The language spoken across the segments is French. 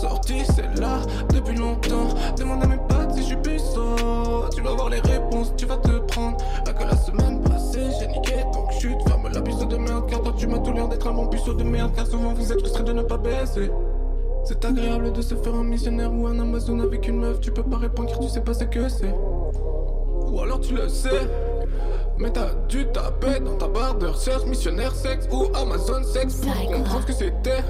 sortie, c'est là depuis longtemps. Demande à mes potes si je suis puissant. Tu vas voir les réponses, tu vas te prendre. À que la semaine passée, j'ai niqué donc chute. Ferme la puceau de merde, car toi tu m'as tout l'air d'être un bon puceau de merde. Car souvent vous êtes frustré de ne pas baisser. C'est agréable de se faire un missionnaire ou un Amazon avec une meuf. Tu peux pas répondre car tu sais pas ce que c'est. Ou alors tu le sais. Mais t'as dû taper dans ta barre de recherche missionnaire sexe ou Amazon sexe pour comprendre ce que c'était.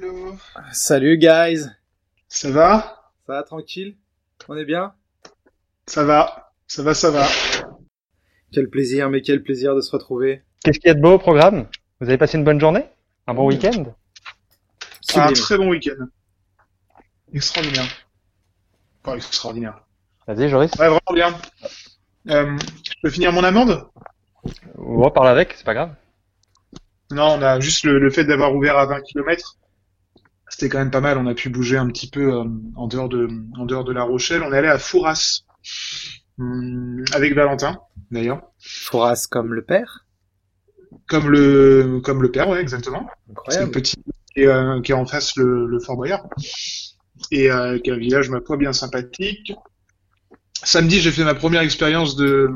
Hello. Salut guys, Ça va? Ça va tranquille? On est bien? Ça va. Ça va, ça va. Quel plaisir, mais quel plaisir de se retrouver. Qu'est-ce qu'il y a de beau au programme? Vous avez passé une bonne journée? Un bon week-end? Un très bon week-end. Extraordinaire. Pas extraordinaire. Vas-y, Joris. Ouais, vraiment bien. Euh, je peux finir mon amende? On va parler avec, c'est pas grave. Non, on a juste le, le fait d'avoir ouvert à 20 km. C'était quand même pas mal. On a pu bouger un petit peu euh, en dehors de, en dehors de La Rochelle. On est allé à Fouras. Hum, avec Valentin, d'ailleurs. Fouras comme le père? Comme le, comme le père, ouais, exactement. C'est le Incroyable. petit qui est, euh, qui est en face le, le Fort Boyard et euh, qui est un village ma foi bien sympathique. Samedi, j'ai fait ma première expérience de,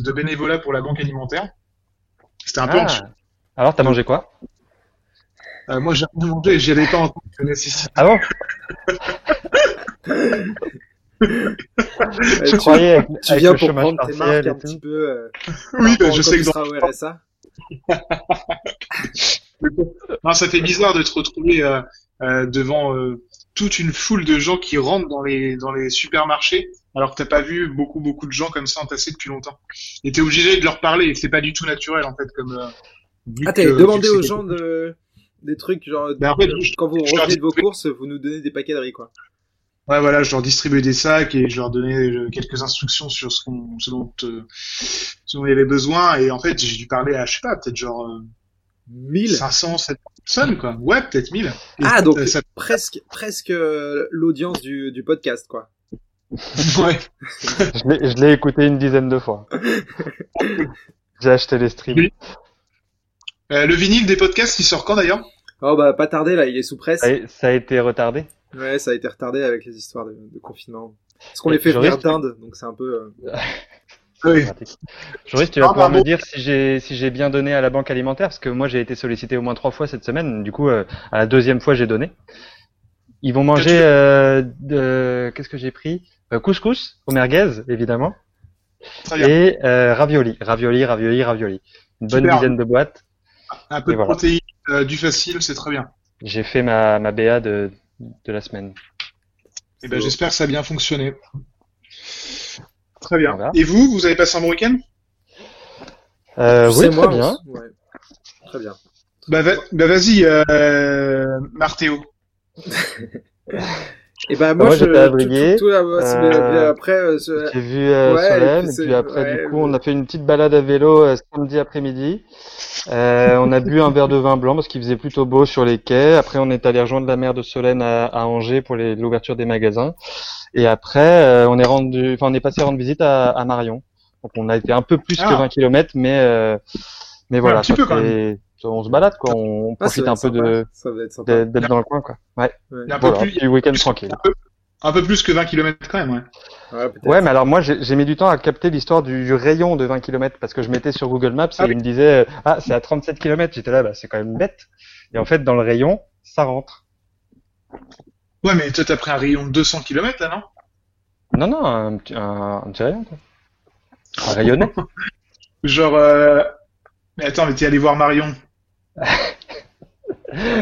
de bénévolat pour la banque alimentaire. C'était un peu en. Ah. Alors, t'as mangé quoi? Euh, moi, j'ai rien mangé, j'y allais pas en tant que nécessité. Ah bon Je tu- croyais avec, Tu avec viens pour prendre tes marques un petit peu. euh, Oui, bah, je sais que tu dans... seras au RSA. Non, ça fait bizarre de te retrouver euh, euh, devant euh, toute une foule de gens qui rentrent dans les dans les supermarchés alors que t'as pas vu beaucoup beaucoup de gens comme ça entassés depuis longtemps. Et t'es obligé de leur parler et c'est pas du tout naturel en fait comme. euh, Ah, vu demandé aux gens de des trucs genre Ben, en fait, euh, je- quand vous revenez de vos courses, vous nous donnez des paquets de riz quoi. Ouais, voilà, je leur distribuais des sacs et je leur donnais euh, quelques instructions sur ce, qu'on, ce, dont, euh, ce dont il y avait besoin. Et en fait, j'ai dû parler à, je sais pas, peut-être genre euh, 1000 500, 700 personnes, quoi. Ouais, peut-être 1000. Et Ah, donc ça- presque presque euh, l'audience du, du podcast quoi. ouais. Je l'ai- je l'ai écouté une dizaine de fois. J'ai acheté les streams. Oui. Euh, le vinyle des podcasts, il sort quand d'ailleurs? Oh bah pas tardé là, il est sous presse. Ça a, été retardé? Ouais, ça a été retardé avec les histoires de, de confinement. Parce qu'on les fait venir d'Inde, donc c'est un peu. euh, Oui. Joris, tu vas Ah, pouvoir me dire si j'ai si j'ai bien donné à la banque alimentaire parce que moi j'ai été sollicité au moins trois fois cette semaine. Du coup, euh, à la deuxième fois j'ai donné. Ils vont manger euh, de qu'est-ce que j'ai pris? Euh, Couscous au merguez évidemment Très bien. et euh, ravioli, ravioli, ravioli, ravioli. Une bonne Super. dizaine de boîtes. Un peu Et de voilà. protéines, euh, du facile, c'est très bien. J'ai fait ma ma BA de de la semaine. Et ben, j'espère que ça a bien fonctionné. Très bien. Voilà. Et vous, vous avez passé un bon week-end? Euh, oui, très moi, bien. ouais. Très bien. Bah, va- bah vas-y, euh, Marthéo. Et bah moi, moi, j'étais à euh, Euh, après, J'ai vu euh, Solène, et puis après, du coup, on a fait une petite balade à vélo samedi après-midi. Euh, on a bu un verre de vin blanc parce qu'il faisait plutôt beau sur les quais. Après, on est allé rejoindre la mère de Solène à, Angers pour l'ouverture des magasins. Et après, euh, on est rendu, enfin, on est passé rendre visite à, Marion. Donc, on a été un peu plus que Ah. 20 km, mais euh, mais voilà, un petit peu, quand on se balade quoi. On ah, ça profite un peu sympa. de d'être dans le coin quoi. Ouais. Ouais. Il y a un peu Voilà, plus- week-end tranquille. Un peu, un peu plus que 20 km quand même, ouais. Ouais, mais alors moi j'ai mis du temps à capter l'histoire du, du rayon de 20 km parce que je mettais sur Google Maps et Ah oui. il me disait euh, ah c'est à 37 km. J'étais là bah c'est quand même bête. Et en fait dans le rayon ça rentre. Ouais, mais toi, t'as pris un rayon de 200 km, là, non? Non non un, petit- un, un petit rayon quoi. Un rayonnet. Genre, euh... mais attends, mais t'es allé voir Marion.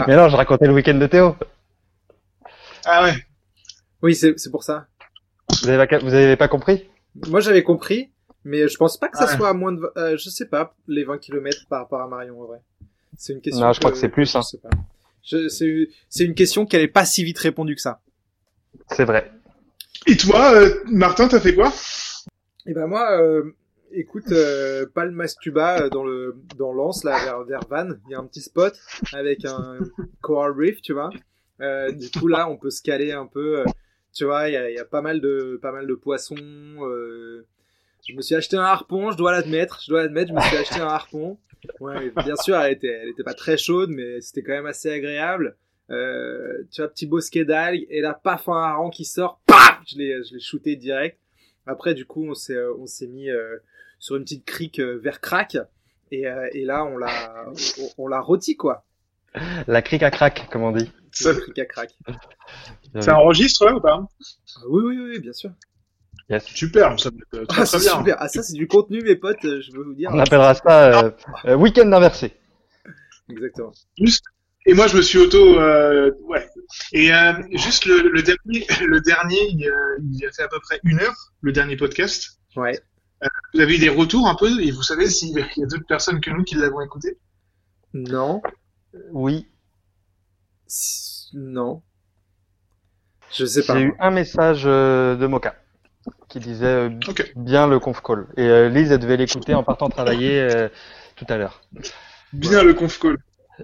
Mais non je racontais le week-end de Théo. Ah ouais. Oui, c'est c'est pour ça. Vous avez pas, vous avez pas compris? Moi, j'avais compris, mais je pense pas que ça Ouais. soit à moins de, euh, je sais pas, les 20 km par rapport à Marion, en vrai. C'est une question. Non, je crois que c'est plus, je hein. sais pas. Je- C'est c'est une question qu'elle est pas si vite répondue que ça. C'est vrai. Et toi, euh, Martin, t'as fait quoi? Et ben moi, euh, Écoute, euh, Palmastuba euh, dans le dans Lens là vers, vers Vannes, il y a un petit spot avec un coral reef, tu vois. Euh, du coup là, on peut se caler un peu. euh, tu vois, il y y a pas mal de pas mal de poissons. je me suis acheté un harpon, je dois l'admettre. Je dois l'admettre, je me suis acheté un harpon. Ouais, bien sûr, elle était elle était pas très chaude, mais c'était quand même assez agréable. Tu vois, petit bosquet d'algues et là, paf, un hareng qui sort, paf, je l'ai je l'ai shooté direct. Après, du coup, on s'est on s'est mis sur une petite crique euh, vers crack et, euh, et là, on l'a on, on l'a rôti quoi. La crique à crack, comme on dit. Ça- Le crique à crack. Ça enregistre là ou pas Ah oui, oui, oui, bien sûr. Yes. Super, ça me fait très, Ah, très c'est bien. super. Ah, ça, c'est du contenu, mes potes. euh, Je veux vous dire. On appellera ça euh, euh, week-end inversé. Exactement. Juste. Et moi, je me suis auto, euh, ouais. Et euh, juste le, le dernier, le dernier, il, il a fait à peu près une heure, le dernier podcast. Ouais. Vous avez eu des retours un peu, et vous savez s'il y a d'autres personnes que nous qui l'avons écouté? Non. Oui, S- Non. Je sais pas. j'ai eu un message euh, de Moka qui disait euh, bien le conf call. Et euh, Lise, elle devait l'écouter en partant travailler euh, tout à l'heure. Bien le conf call.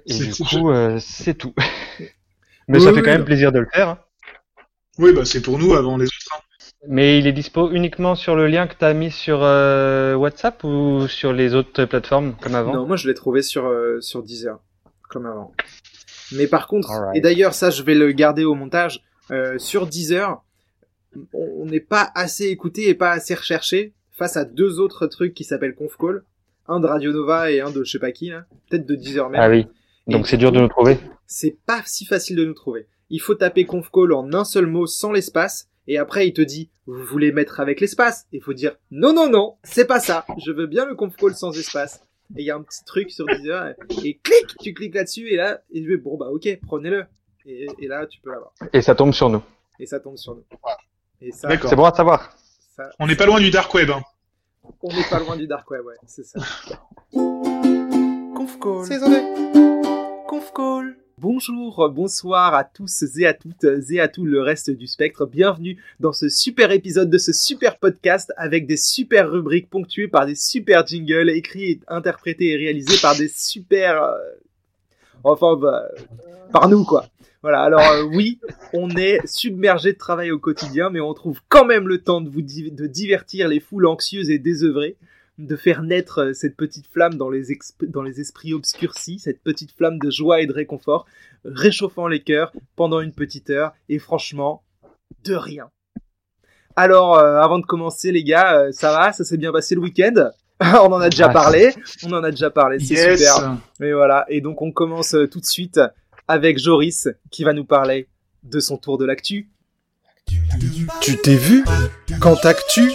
Et C'est du tout. coup, euh, c'est tout. Mais Oui, ça oui, fait quand même non. plaisir de le faire. hein. Oui, bah c'est pour nous avant les autres. hein. Mais il est dispo uniquement sur le lien que tu as mis sur euh, WhatsApp ou sur les autres plateformes comme avant? Non, moi je l'ai trouvé sur euh, sur Deezer, comme avant. Mais par contre, et d'ailleurs ça je vais le garder au montage, euh, sur Deezer, on n'est pas assez écouté et pas assez recherché face à deux autres trucs qui s'appellent Confcall, un de Radio Nova et un de je sais pas qui là, peut-être de Deezer même. Ah oui. Donc c'est dur de nous trouver. C'est pas si facile de nous trouver. Il faut taper Confcall en un seul mot sans l'espace et après il te dit vous voulez mettre avec l'espace? Il faut dire non non non, c'est pas ça. Je veux bien le Confcall sans espace. Et il y a un petit truc sur Deezer et, et clic, tu cliques là-dessus et là et je vais bon bah OK, prenez-le. Et, et là tu peux l'avoir Et ça tombe sur nous. et ça tombe sur nous. Et ça, D'accord. C'est bon à savoir. ça On n'est pas loin du dark web. Hein. on n'est pas loin du dark web ouais, c'est ça. Confcall. Saison 2. Confcall. Bonjour, bonsoir à tous et à toutes et à tout le reste du spectre. Bienvenue dans ce super épisode de ce super podcast avec des super rubriques ponctuées par des super jingles écrits, interprétés et réalisés par des super... euh, Enfin, bah, par nous quoi. Voilà, alors euh, oui, on est submergé de travail au quotidien, mais on trouve quand même le temps de de divertir les foules anxieuses et désœuvrées, de faire naître euh, cette petite flamme dans les, dans les esprits obscurcis, cette petite flamme de joie et de réconfort, réchauffant les cœurs pendant une petite heure, et franchement, de rien. Alors, euh, avant de commencer, les gars, euh, ça va? Ça s'est bien passé le week-end? On en a déjà parlé, on en a déjà parlé, c'est Yes. super. Et voilà, et donc on commence euh, tout de suite avec Joris qui va nous parler de son tour de l'actu. Tu t'es vu? Quand actu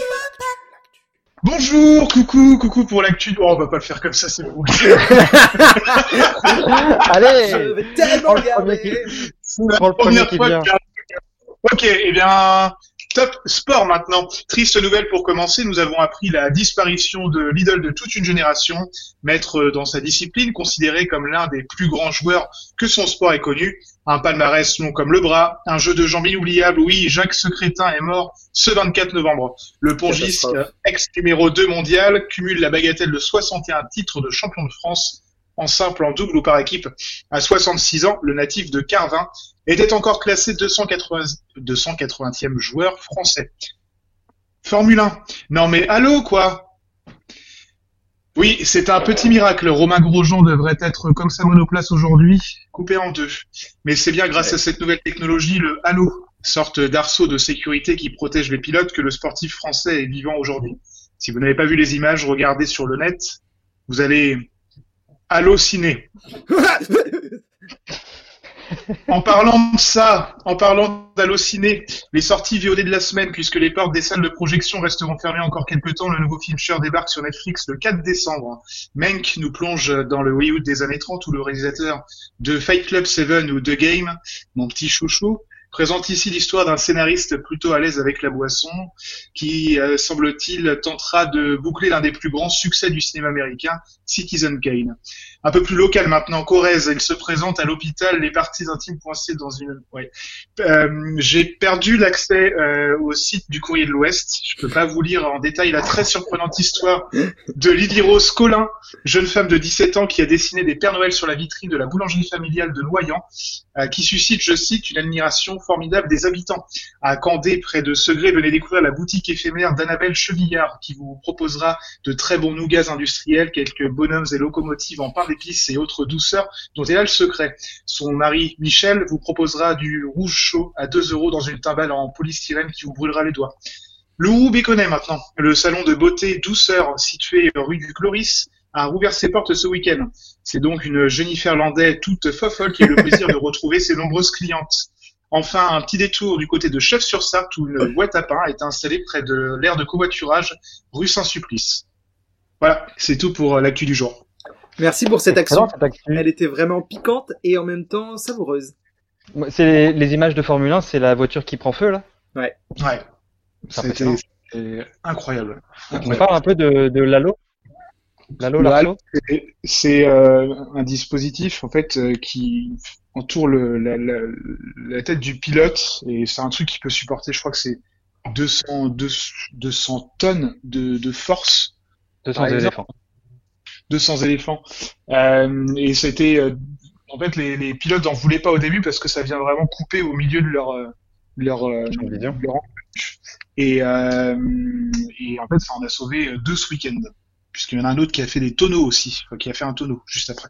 Bonjour, coucou, coucou pour l'actu. Oh, on va pas le faire comme ça, c'est bon. Allez Je vais tellement regarder. C'est la Prends le premier première qui fois vient. que- Ok, eh bien, top sport maintenant. Triste nouvelle pour commencer, nous avons appris la disparition de l'idole de toute une génération, maître dans sa discipline, considéré comme l'un des plus grands joueurs que son sport ait connu. Un palmarès long comme le bras, un jeu de jambes inoubliable. Oui, Jacques Secrétin est mort ce 24 novembre. Le pongiste, euh, ex numéro 2 mondial, cumule la bagatelle de 61 titres de champion de France en simple, en double ou par équipe. À 66 ans, le natif de Carvin était encore classé 280, 280e joueur français. Formule 1. Non mais allô quoi? Oui, c'est un petit miracle. Romain Grosjean devrait être comme sa monoplace aujourd'hui, coupé en deux. Mais c'est bien grâce à cette nouvelle technologie, le halo, sorte d'arceau de sécurité qui protège les pilotes, que le sportif français est vivant aujourd'hui. Si vous n'avez pas vu les images, regardez sur le net. Vous allez halluciner. En parlant de ça, en parlant d'halluciner, les sorties VOD de la semaine, puisque les portes des salles de projection resteront fermées encore quelques temps, le nouveau film Cher débarque sur Netflix le 4 décembre. Mank nous plonge dans le Hollywood des années 30 où le réalisateur de Fight Club 7 ou The Game, mon petit chouchou, présente ici l'histoire d'un scénariste plutôt à l'aise avec la boisson, qui, euh, semble-t-il, tentera de boucler l'un des plus grands succès du cinéma américain, Citizen Kane. Un peu plus local maintenant, Corrèze. Il se présente à l'hôpital, les parties intimes coincées dans une. Ouais. Euh, J'ai perdu l'accès euh, au site du Courrier de l'Ouest. Je peux pas vous lire en détail la très surprenante histoire de Lydie Rose Collin, jeune femme de 17 ans qui a dessiné des Pères Noël sur la vitrine de la boulangerie familiale de Noyant, euh, qui suscite, je cite, une admiration formidable des habitants. À Candé, près de Segré, venez découvrir la boutique éphémère d'Annabelle Chevillard, qui vous proposera de très bons nougats industriels, quelques bonhommes et locomotives en pain et autres douceurs dont elle a le secret. Son mari, Michel, vous proposera du rouge chaud à 2 euros dans une timbale en polystyrène qui vous brûlera les doigts. Le Béconnet maintenant, le salon de beauté douceur situé rue du Cloris, a rouvert ses portes ce week-end. C'est donc une Jennifer Landais toute fofolle qui a le plaisir de retrouver ses nombreuses clientes. Enfin, un petit détour du côté de Chef-sur-Sarthe où une boîte à pain est installée près de l'aire de covoiturage rue Saint-Supplice. Voilà, c'est tout pour l'actu du jour. Merci pour cette action. Cette. Elle était vraiment piquante et en même temps savoureuse. C'est les, les images de Formule 1, c'est la voiture qui prend feu là. Ouais, C'est c'était incroyable. On parle un peu de, de Lalo. Lalo, Bah, Lalo. C'est- euh, un dispositif en fait euh, qui entoure le, la, la, la tête du pilote et c'est un truc qui peut supporter, je crois que c'est 200, 200, 200 tonnes de, de force, 200 par exemple. éléphants. 200 éléphants. Euh, et c'était, euh, en fait, les, les pilotes n'en voulaient pas au début parce que ça vient vraiment couper au milieu de leur euh, leur, euh, leur embûche. et, euh, et en fait, ça en a sauvé deux ce week-end. Puisqu'il y en a un autre qui a fait des tonneaux aussi, enfin, qui a fait un tonneau juste après.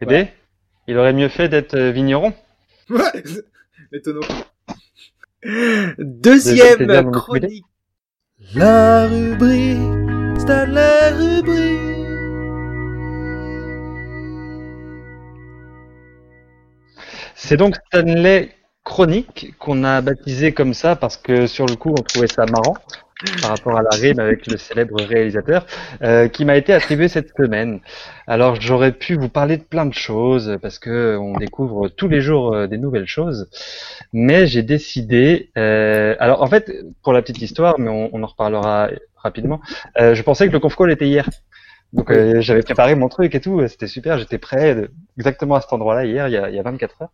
Eh bien, il aurait mieux fait d'être vigneron. Les tonneaux. Deuxième chronique. La rubrique, c'est la rubrique. C'est donc Stanley Chronique qu'on a baptisé comme ça parce que sur le coup on trouvait ça marrant par rapport à la rime avec le célèbre réalisateur euh, qui m'a été attribué cette semaine. Alors j'aurais pu vous parler de plein de choses parce que on découvre tous les jours euh, des nouvelles choses, mais j'ai décidé. euh, alors en fait pour la petite histoire, mais on, en reparlera rapidement. je pensais que le conf call était hier. Donc euh, j'avais préparé mon truc et tout, c'était super, j'étais prêt de- exactement à cet endroit-là hier, il y a, il y a 24 heures.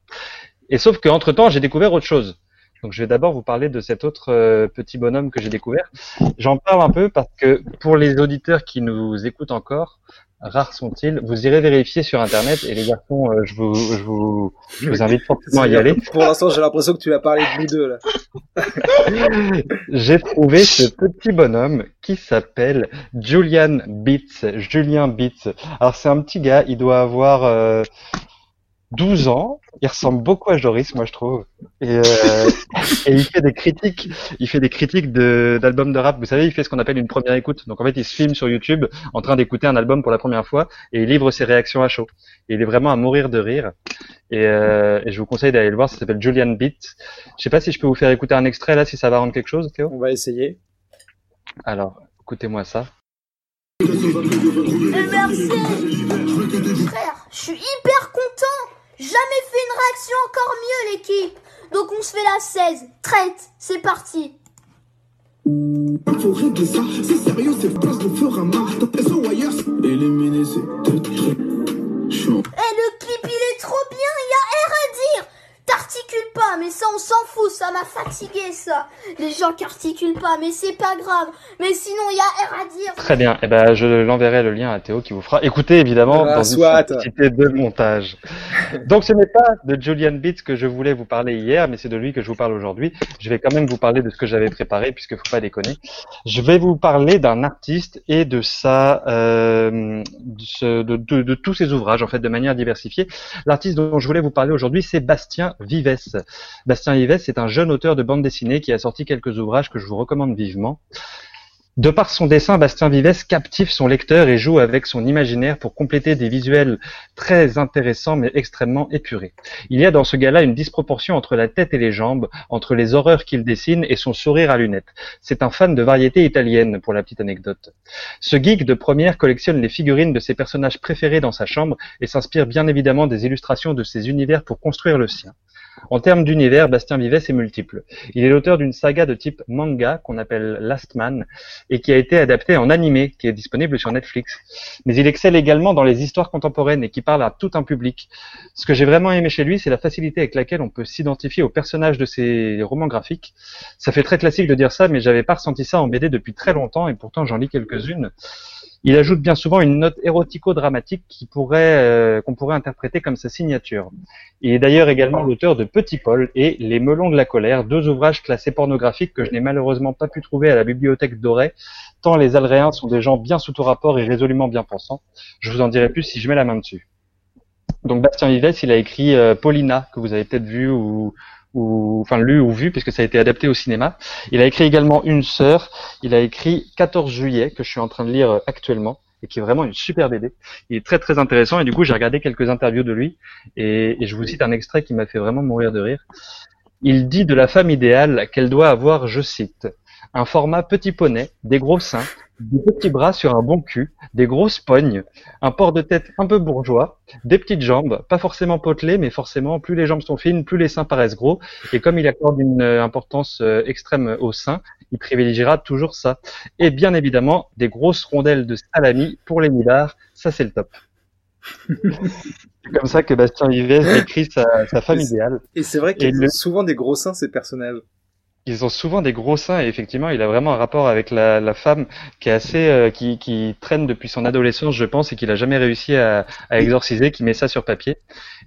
Et sauf qu'entre temps, j'ai découvert autre chose. Donc je vais d'abord vous parler de cet autre euh, petit bonhomme que j'ai découvert. J'en parle un peu parce que pour les auditeurs qui nous écoutent encore, rares sont-ils, vous irez vérifier sur internet et les garçons, euh, je, vous, je, vous, je vous invite fortement à y aller. Pour l'instant, j'ai l'impression que tu vas parler de nous deux là. J'ai trouvé ce petit bonhomme qui s'appelle Julian Beats. Julien Beats. Alors c'est un petit gars, il doit avoir euh, 12 ans. Il ressemble beaucoup à Joris, moi je trouve. Et, euh, et il fait des critiques. Il fait des critiques d'albums de, rap. Vous savez, il fait ce qu'on appelle une première écoute. Donc en fait, il se filme sur YouTube en train d'écouter un album pour la première fois et il livre ses réactions à chaud. Et il est vraiment à mourir de rire. Et, euh, et je vous conseille d'aller le voir. Ça s'appelle Julian Beats. Je sais pas si je peux vous faire écouter un extrait là, si ça va rendre quelque chose, Théo. On va essayer. Alors, écoutez-moi ça. Et merci Frère, je suis hyper content Jamais fait une réaction encore mieux l'équipe Donc on se fait la 16, traite, c'est parti Faut régler ça, c'est sérieux, c'est place de feu à marre. T'as ça ou ailleurs Éliminer ces deux trucs. Chiant. Eh le clip il est trop bien, il y a R à dire T'articules pas, mais ça on s'en fout, ça m'a fatigué ça Les gens qui articulent pas, mais c'est pas grave Mais sinon il y a R à dire Très bien. Eh ben, je l'enverrai le lien à Théo qui vous fera écouter évidemment Ah, dans soit. une simplicité de montage. Donc, ce n'est pas de Julian Beats que je voulais vous parler hier, mais c'est de lui que je vous parle aujourd'hui. Je vais quand même vous parler de ce que j'avais préparé, puisque faut pas déconner. Je vais vous parler d'un artiste et de sa, euh, de, ce- de- de- de tous ses ouvrages en fait, de manière diversifiée. L'artiste dont je voulais vous parler aujourd'hui, c'est Bastien Bastien Vives, c'est un jeune auteur de bande dessinée qui a sorti quelques ouvrages que je vous recommande vivement. De par son dessin, Bastien Vives captive son lecteur et joue avec son imaginaire pour compléter des visuels très intéressants mais extrêmement épurés. Il y a dans ce gars-là une disproportion entre la tête et les jambes, entre les horreurs qu'il dessine et son sourire à lunettes. C'est un fan de variété italienne, pour la petite anecdote. Ce geek de première collectionne les figurines de ses personnages préférés dans sa chambre et s'inspire bien évidemment des illustrations de ses univers pour construire le sien. En termes d'univers, Bastien Vives est multiple. Il est l'auteur d'une saga de type manga qu'on appelle Last Man et qui a été adaptée en animé, qui est disponible sur Netflix. Mais il excelle également dans les histoires contemporaines et qui parle à tout un public. Ce que j'ai vraiment aimé chez lui, c'est la facilité avec laquelle on peut s'identifier aux personnages de ses romans graphiques. Ça fait très classique de dire ça, mais j'avais pas ressenti ça en BD depuis très longtemps et pourtant j'en lis quelques-unes. Il ajoute bien souvent une note érotico-dramatique qui pourrait, euh, qu'on pourrait interpréter comme sa signature. Il est d'ailleurs également l'auteur de Petit Paul et Les Melons de la colère, deux ouvrages classés pornographiques que je n'ai malheureusement pas pu trouver à la bibliothèque dorée, tant les Alréens sont des gens bien sous tout rapport et résolument bien pensants. Je vous en dirai plus si je mets la main dessus. Donc Bastien Vives, il a écrit euh, Paulina, que vous avez peut-être vu ou, ou enfin lu ou vu puisque ça a été adapté au cinéma. Il a écrit également Une sœur. Il a écrit 14 juillet que je suis en train de lire euh, actuellement et qui est vraiment une super BD. Il est très très intéressant et du coup j'ai regardé quelques interviews de lui et, et je vous cite un extrait qui m'a fait vraiment mourir de rire. Il dit de la femme idéale qu'elle doit avoir, je cite, un format petit poney, des gros seins, des petits bras sur un bon cul, des grosses pognes, un port de tête un peu bourgeois, des petites jambes, pas forcément potelées, mais forcément plus les jambes sont fines, plus les seins paraissent gros. Et comme il accorde une euh, importance euh, extrême aux seins, il privilégiera toujours ça. Et bien évidemment, des grosses rondelles de salami pour les milliards, ça c'est le top. c'est comme ça que Bastien Vives décrit sa, sa femme idéale. Et c'est vrai le- ont souvent des gros seins, ces personnages. Ils ont souvent des gros seins et effectivement, il a vraiment un rapport avec la, la femme qui est assez, euh, qui, qui traîne depuis son adolescence, je pense, et qu'il a jamais réussi à, à exorciser, qui met ça sur papier.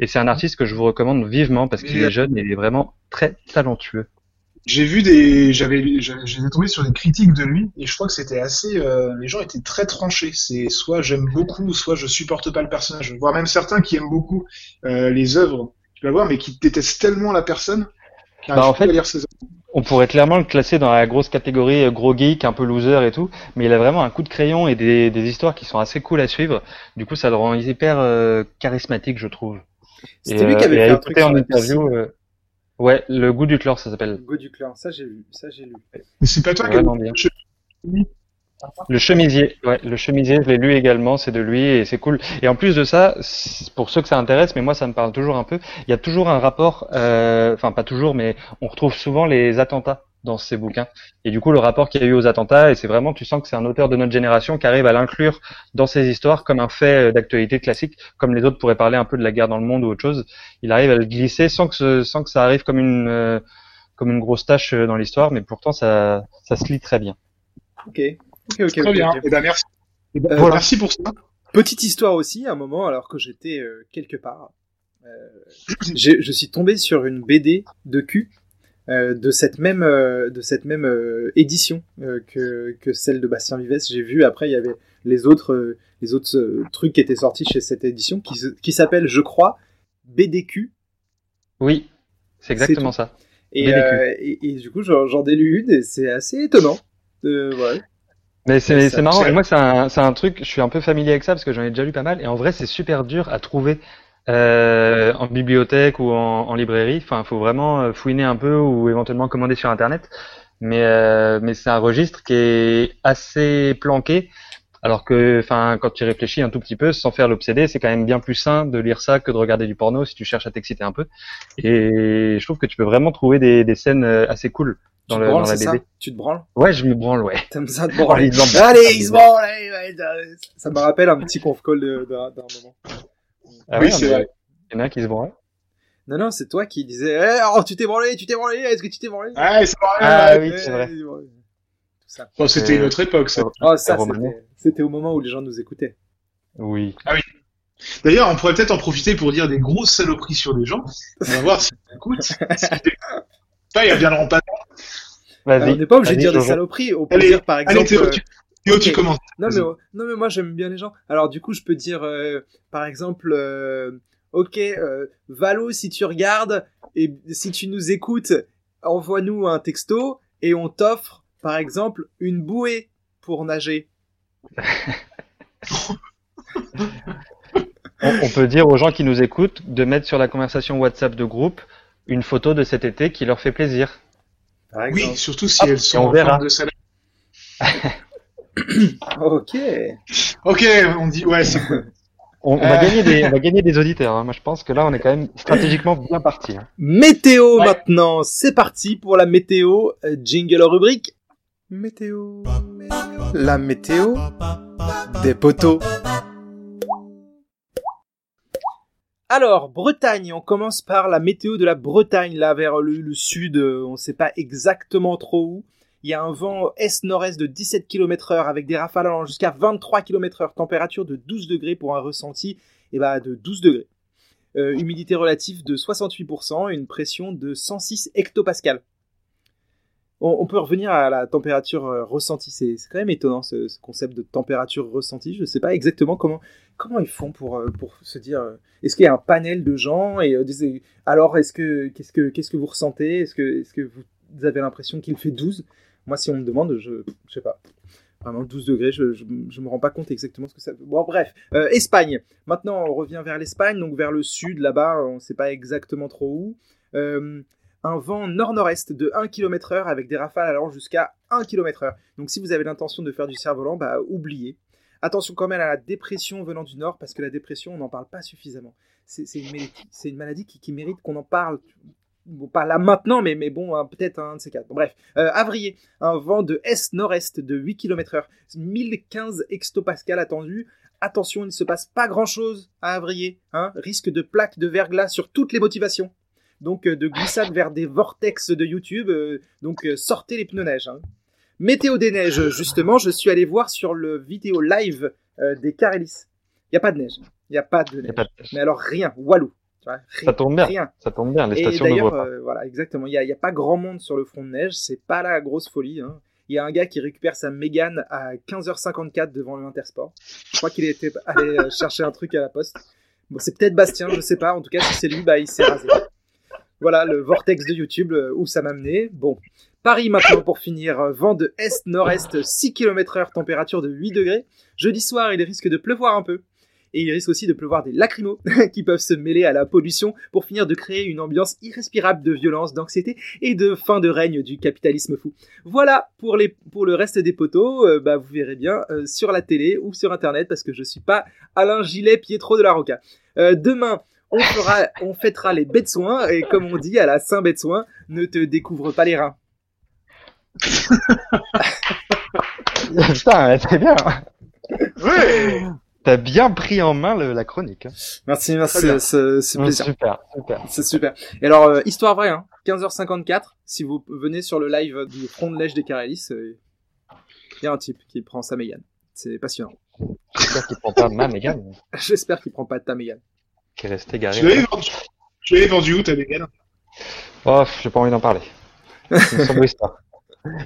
Et c'est un artiste que je vous recommande vivement parce qu'il est jeune et il est vraiment très talentueux. J'ai vu des, j'avais, j'avais j'étais tombé sur des critiques de lui et je crois que c'était assez, euh, les gens étaient très tranchés. C'est soit j'aime beaucoup, soit je supporte pas le personnage. Voire même certains qui aiment beaucoup euh, les œuvres, tu vas voir, mais qui détestent tellement la personne. Bah, en fait, lire ses. On pourrait clairement le classer dans la grosse catégorie euh, gros geek, un peu loser et tout, mais il a vraiment un coup de crayon et des, des histoires qui sont assez cool à suivre. Du coup, ça le rend hyper euh, charismatique, je trouve. C'était lui qui euh, avait et fait un truc en interview. euh, Ouais, le goût du chlore, ça s'appelle. Go du clan, ça j'ai vu, ça j'ai lu. Mais c'est pas toi qui Le chemisier, ouais, le chemisier, je l'ai lu également, c'est de lui et c'est cool. Et en plus de ça, pour ceux que ça intéresse, mais moi ça me parle toujours un peu, il y a toujours un rapport, euh, enfin pas toujours, mais on retrouve souvent les attentats dans ces bouquins. Et du coup, le rapport qu'il y a eu aux attentats, et c'est vraiment, tu sens que c'est un auteur de notre génération qui arrive à l'inclure dans ses histoires comme un fait euh, d'actualité classique, comme les autres pourraient parler un peu de la guerre dans le monde ou autre chose. Il arrive à le glisser sans que, ce- sans que ça arrive comme une, euh, comme une grosse tâche euh, dans l'histoire, mais pourtant ça, ça se lit très bien. Ok, ok, ok. Très bien. Et ben merci. Eh ben, Euh, voilà. Merci pour ça. Petite histoire aussi, à un moment, alors que j'étais euh, quelque part, euh, je suis tombé sur une BD de cul euh, de cette même euh, de cette même euh, édition euh, que que celle de Bastien Vives. J'ai vu après il y avait les autres euh, les autres euh, trucs qui étaient sortis chez cette édition qui qui s'appelle, je crois, BDQ. Oui, c'est exactement ça. Et, BDQ. euh, et, et du coup, j'en j'en ai lu une et c'est assez étonnant. Euh, ouais. Mais c'est marrant. Et moi, c'est un, c'est un truc, je suis un peu familier avec ça parce que j'en ai déjà lu pas mal. Et en vrai, c'est super dur à trouver euh, en bibliothèque ou en, en librairie. Enfin, il faut vraiment euh, fouiner un peu ou éventuellement commander sur Internet. Mais, euh, mais c'est un registre qui est assez planqué. Alors que, enfin, quand tu réfléchis un tout petit peu, sans faire l'obsédé, c'est quand même bien plus sain de lire ça que de regarder du porno si tu cherches à t'exciter un peu. Et je trouve que tu peux vraiment trouver des, des scènes euh, assez cool dans, tu le, te dans branles, la ça? BD. Tu te branles? Ouais, je me branle, ouais. T'aimes ça te branler. Allez, il se branle allez, ouais. Ça me rappelle un petit conf call d'un moment. Ah Oui, c'est vrai. Il y en a un qui se branle. Non, non, c'est toi qui disais Eh, oh, tu t'es branlé, tu t'es branlé, est-ce que tu t'es branlé? Ouais, c'est vrai. Ah oui, c'est vrai. Ça. C'était une autre époque, ça. Oh, ça, c'était- au moment où les gens nous écoutaient. Oui. D'ailleurs, on pourrait peut-être en profiter pour dire des grosses saloperies sur des gens. On va voir si ça écoute. Pas, il y a bien le Vas-y. on n'est pas obligé de dire des saloperies. On peut Allez, dire, par exemple. Allez, Théo, euh, tu, Théo, tu commences. Non mais, Vas-y. non mais moi j'aime bien les gens. Alors du coup je peux dire euh, par exemple euh, ok euh, Valo si tu regardes et si tu nous écoutes envoie-nous un texto et on t'offre par exemple une bouée pour nager. On, on peut dire aux gens qui nous écoutent de mettre sur la conversation WhatsApp de groupe une photo de cet été qui leur fait plaisir. Par exemple. Oui, surtout si Hop, elles sont on en verra. forme de salade. Ok. Ok, on dit, ouais, c'est cool. On, on va Euh. gagner des, on va gagner des auditeurs. hein. Moi, je pense que là, on est quand même stratégiquement bien parti. hein. Météo Ouais. maintenant, c'est parti pour la météo. Euh, Jingle rubrique. Météo. La météo des poteaux. Alors, Bretagne, on commence par la météo de la Bretagne, là vers le, le sud, euh, on sait pas exactement trop où. Il y a un vent est-nord-est de 17 km heure avec des rafales allant jusqu'à 23 km heure, température de 12 degrés pour un ressenti eh ben, de 12 degrés. Euh, humidité relative de 68% et une pression de 106 hectopascales. On, peut revenir à la température euh, ressentie. C'est quand même étonnant ce, ce concept de température ressentie. Je ne sais pas exactement comment ils font pour euh, se dire. euh, Est-ce qu'il y a un panel de gens et alors est-ce que qu'est-ce que vous ressentez? Est-ce que vous avez l'impression qu'il fait 12 Moi, si on me demande, je je sais pas. Vraiment 12 degrés, je, je me rends pas compte exactement ce que ça veut. Bon, bref, Espagne. Maintenant, on revient vers l'Espagne, donc vers le sud, là-bas, on sait pas exactement trop où. Un vent nord-nord-est de 1 km heure avec des rafales allant jusqu'à 1 km heure. Donc si vous avez l'intention de faire du cerf-volant, bah oubliez. Attention quand même à la dépression venant du nord, parce que la dépression, on n'en parle pas suffisamment. C'est une maladie, qui, mérite qu'on en parle. Bon, pas là maintenant, mais, bon, hein, peut-être un de ces quatre. Bref, euh, Avrier, un vent de est-nord-est de 8 km heure, 1015 hectopascales attendus. Attention, il ne se passe pas grand-chose à Avrier. Hein risque de plaques de verglas sur toutes les motivations. Donc euh, de glissade vers des vortex de YouTube. euh, donc euh, sortez les pneus neige. hein. Météo des neiges, justement, je suis allé voir sur le vidéo live des Carélis. Il n'y a pas de neige. Il n'y a pas de neige. pas de- Mais alors rien, Walou. Rien, Ça tombe bien. rien. Ça tombe bien. Les Et stations ne d'ailleurs, euh, voilà, exactement. Il n'y a, il y a pas grand monde sur le front de neige. C'est pas la grosse folie. hein. Il y a un gars qui récupère sa Mégane à 15h54 devant le Intersport. Je crois qu'il était allé chercher un truc à la poste. Bon, c'est peut-être Bastien, je sais pas. En tout cas, si c'est lui, bah, il s'est rasé. Voilà le vortex de YouTube euh, où ça m'a mené. Bon. Paris maintenant pour finir. Vent de est-nord-est, 6 km heure, température de 8 degrés. Jeudi soir, il risque de pleuvoir un peu. Et il risque aussi de pleuvoir des lacrymos qui peuvent se mêler à la pollution pour finir de créer une ambiance irrespirable de violence, d'anxiété et de fin de règne du capitalisme fou. Voilà pour, les, pour le reste des poteaux, euh, bah, vous verrez bien euh, sur la télé ou sur internet parce que je suis pas Alain Gilet Pietro de la Roca. Demain, on fera, on fêtera les bêtes soins et comme on dit à la Saint bête soins, ne te découvre pas les reins. Putain, c'est bien. Ouais T'as bien pris en main le- la chronique. hein. Merci, merci, c'est plaisir. super, super. C'est super. Et alors, euh, histoire vraie, hein, 15h54, si vous venez sur le live du front de neige des Carélis, il y a un type qui prend sa Mégane. C'est passionnant. J'espère qu'il prend pas ma Mégane, J'espère qu'il prend pas de ta Mégane. Qui est restée Tu l'avais vendu, tu l'avais vendu où ta Mégane Oh, j'ai pas envie d'en parler. C'est une sombre histoire.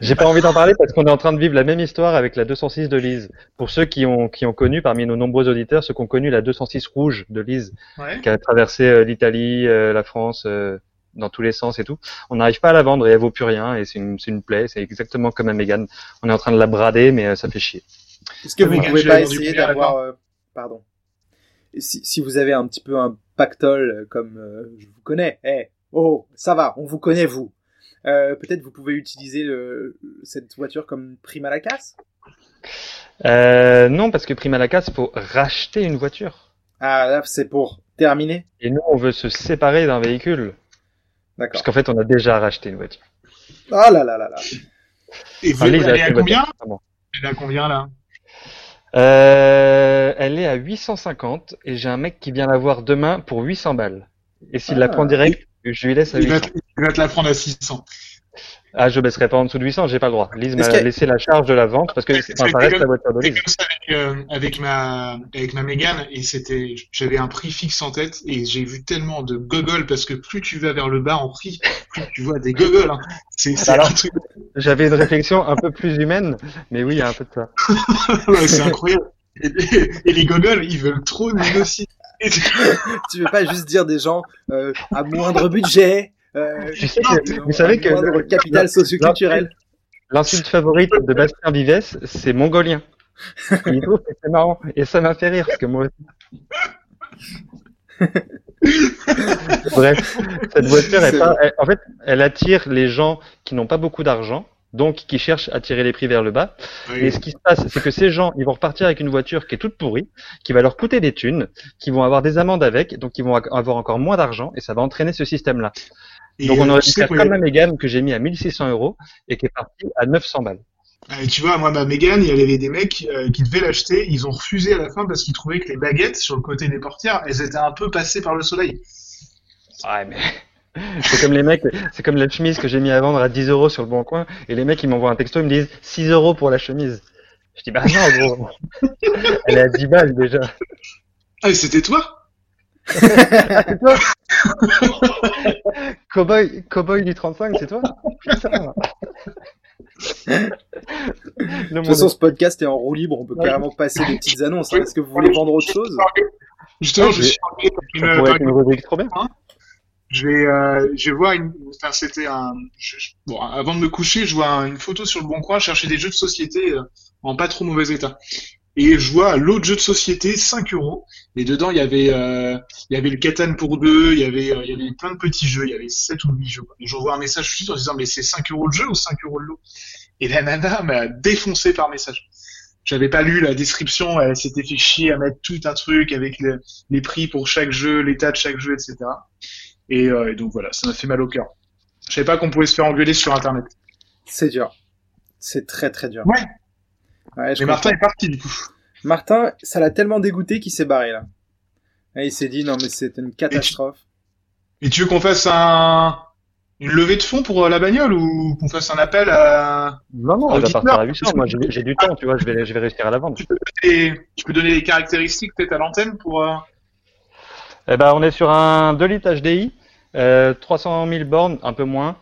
J'ai pas envie d'en parler parce qu'on est en train de vivre la même histoire avec la 206 de Lise. Pour ceux qui ont, qui ont connu, parmi nos nombreux auditeurs, ceux qui ont connu la 206 rouge de Lise, Ouais. qui a traversé euh, l'Italie, euh, la France, euh, dans tous les sens et tout, on n'arrive pas à la vendre et elle vaut plus rien et c'est une, c'est une plaie. C'est exactement comme un Mégane. On est en train de la brader, mais euh, ça fait chier. Est-ce que vous Mégane, pouvez pas essayer d'avoir... euh, pardon. Si, si vous avez un petit peu un pactole euh, comme euh, je vous connais, eh, oh, ça va, on vous connaît vous. Euh, Peut-être vous pouvez utiliser le- cette voiture comme prime à la casse? Euh, non, parce que prime à la casse, il faut racheter une voiture. Ah là, c'est pour terminer? Et nous, on veut se séparer d'un véhicule. D'accord. Parce qu'en fait, on a déjà racheté une voiture. Ah là là là là. Et vous, Enfin, elle est à combien? Elle est à combien là? Euh, elle est à 850 et j'ai un mec qui vient la voir demain pour 800 balles. Et s'il la Ah. prend direct, je lui laisse à il va, 800. te, il va te la prendre à 600. Ah, je baisserai pas en dessous de 800, j'ai pas le droit. Lise m'a que- laissé la charge de la vente parce que C'est- enfin, ça reste comme- la voiture de C'est Lise. comme ça avec, euh, avec ma avec ma Mégane et c'était j'avais un prix fixe en tête et j'ai vu tellement de gogoles parce que plus tu vas vers le bas en prix, plus tu vois des gogoles. Hein. C'est c'est Alors- un truc, J'avais une réflexion un peu plus humaine, mais oui, il y a un peu de ça. ouais, c'est incroyable. Et, et- et les gogoles, ils veulent trop négocier. Tu veux pas juste dire des gens euh, à moindre budget, euh, Tu sais que- euh, vous savez que- capital socioculturel. L'insulte favorite de Bastien Vives, c'est mongolien. Il trouve que c'est marrant. Et ça m'a fait rire, parce que moi aussi. Bref, cette voiture est C'est pas, elle- en fait, elle attire les gens qui n'ont pas beaucoup d'argent, donc qui cherchent à tirer les prix vers le bas. Oui. Et ce qui se passe, c'est que ces gens, ils vont repartir avec une voiture qui est toute pourrie, qui va leur coûter des thunes, qui vont avoir des amendes avec, donc ils vont avoir encore moins d'argent, et ça va entraîner ce système-là. Et, Donc on aurait sais faire comme la Mégane que j'ai mis à 1600 euros et qui est parti à 900 balles. Euh, tu vois, moi, ma Mégane, il y avait des mecs euh, qui devaient l'acheter, ils ont refusé à la fin parce qu'ils trouvaient que les baguettes sur le côté des portières, elles étaient un peu passées par le soleil. Ouais, mais c'est comme les mecs, c'est comme la chemise que j'ai mis à vendre à 10 euros sur le bon coin, et les mecs ils m'envoient un texto, ils me disent 6 euros pour la chemise. Je dis bah non gros, elle est à 10 balles déjà. Ah, et c'était toi? Cowboy, Cowboy du 35, c'est toi? Putain. De toute façon, ce podcast est en roue libre, on peut carrément passer des petites annonces. hein. Est-ce que vous voulez vendre autre chose? Justement, je suis ça une- pourrait par être une rubrique trop bien. Je vais, euh, je voir une, enfin, c'était un, je- bon, avant de me coucher, je vois un- une photo sur le bon coin, chercher des jeux de société euh, en pas trop mauvais état. Et je vois l'autre jeu de société, 5 euros. Et dedans, il y avait, euh, il y avait le Catan pour deux, il y avait, euh, il y avait plein de petits jeux, il y avait 7 ou 8 jeux. quoi. Et j'envoie un message tout en disant, mais c'est 5 euros le jeu ou 5 euros le lot? Et la nana m'a défoncé par message. J'avais pas lu la description, elle s'était fait chier à mettre tout un truc avec le- les prix pour chaque jeu, l'état de chaque jeu, etc. Et, euh, et donc voilà, ça m'a fait mal au cœur. Je savais pas qu'on pouvait se faire engueuler sur Internet. C'est dur. C'est très très dur. Ouais. Ouais, je Mais Martin est parti du coup. Martin, ça l'a tellement dégoûté qu'il s'est barré là. Et il s'est dit non mais c'est une catastrophe. Et tu veux qu'on fasse un une levée de fonds pour euh, la bagnole ou qu'on fasse un appel à Non, non, elle va partir à 800. Moi, j'ai j'ai du temps, tu vois, je vais, je vais réussir à la vendre. tu peux donner, tu peux donner les caractéristiques peut-être à l'antenne pour euh, Eh ben, on est sur un 2 litres HDI, euh, 300 000 bornes, un peu moins.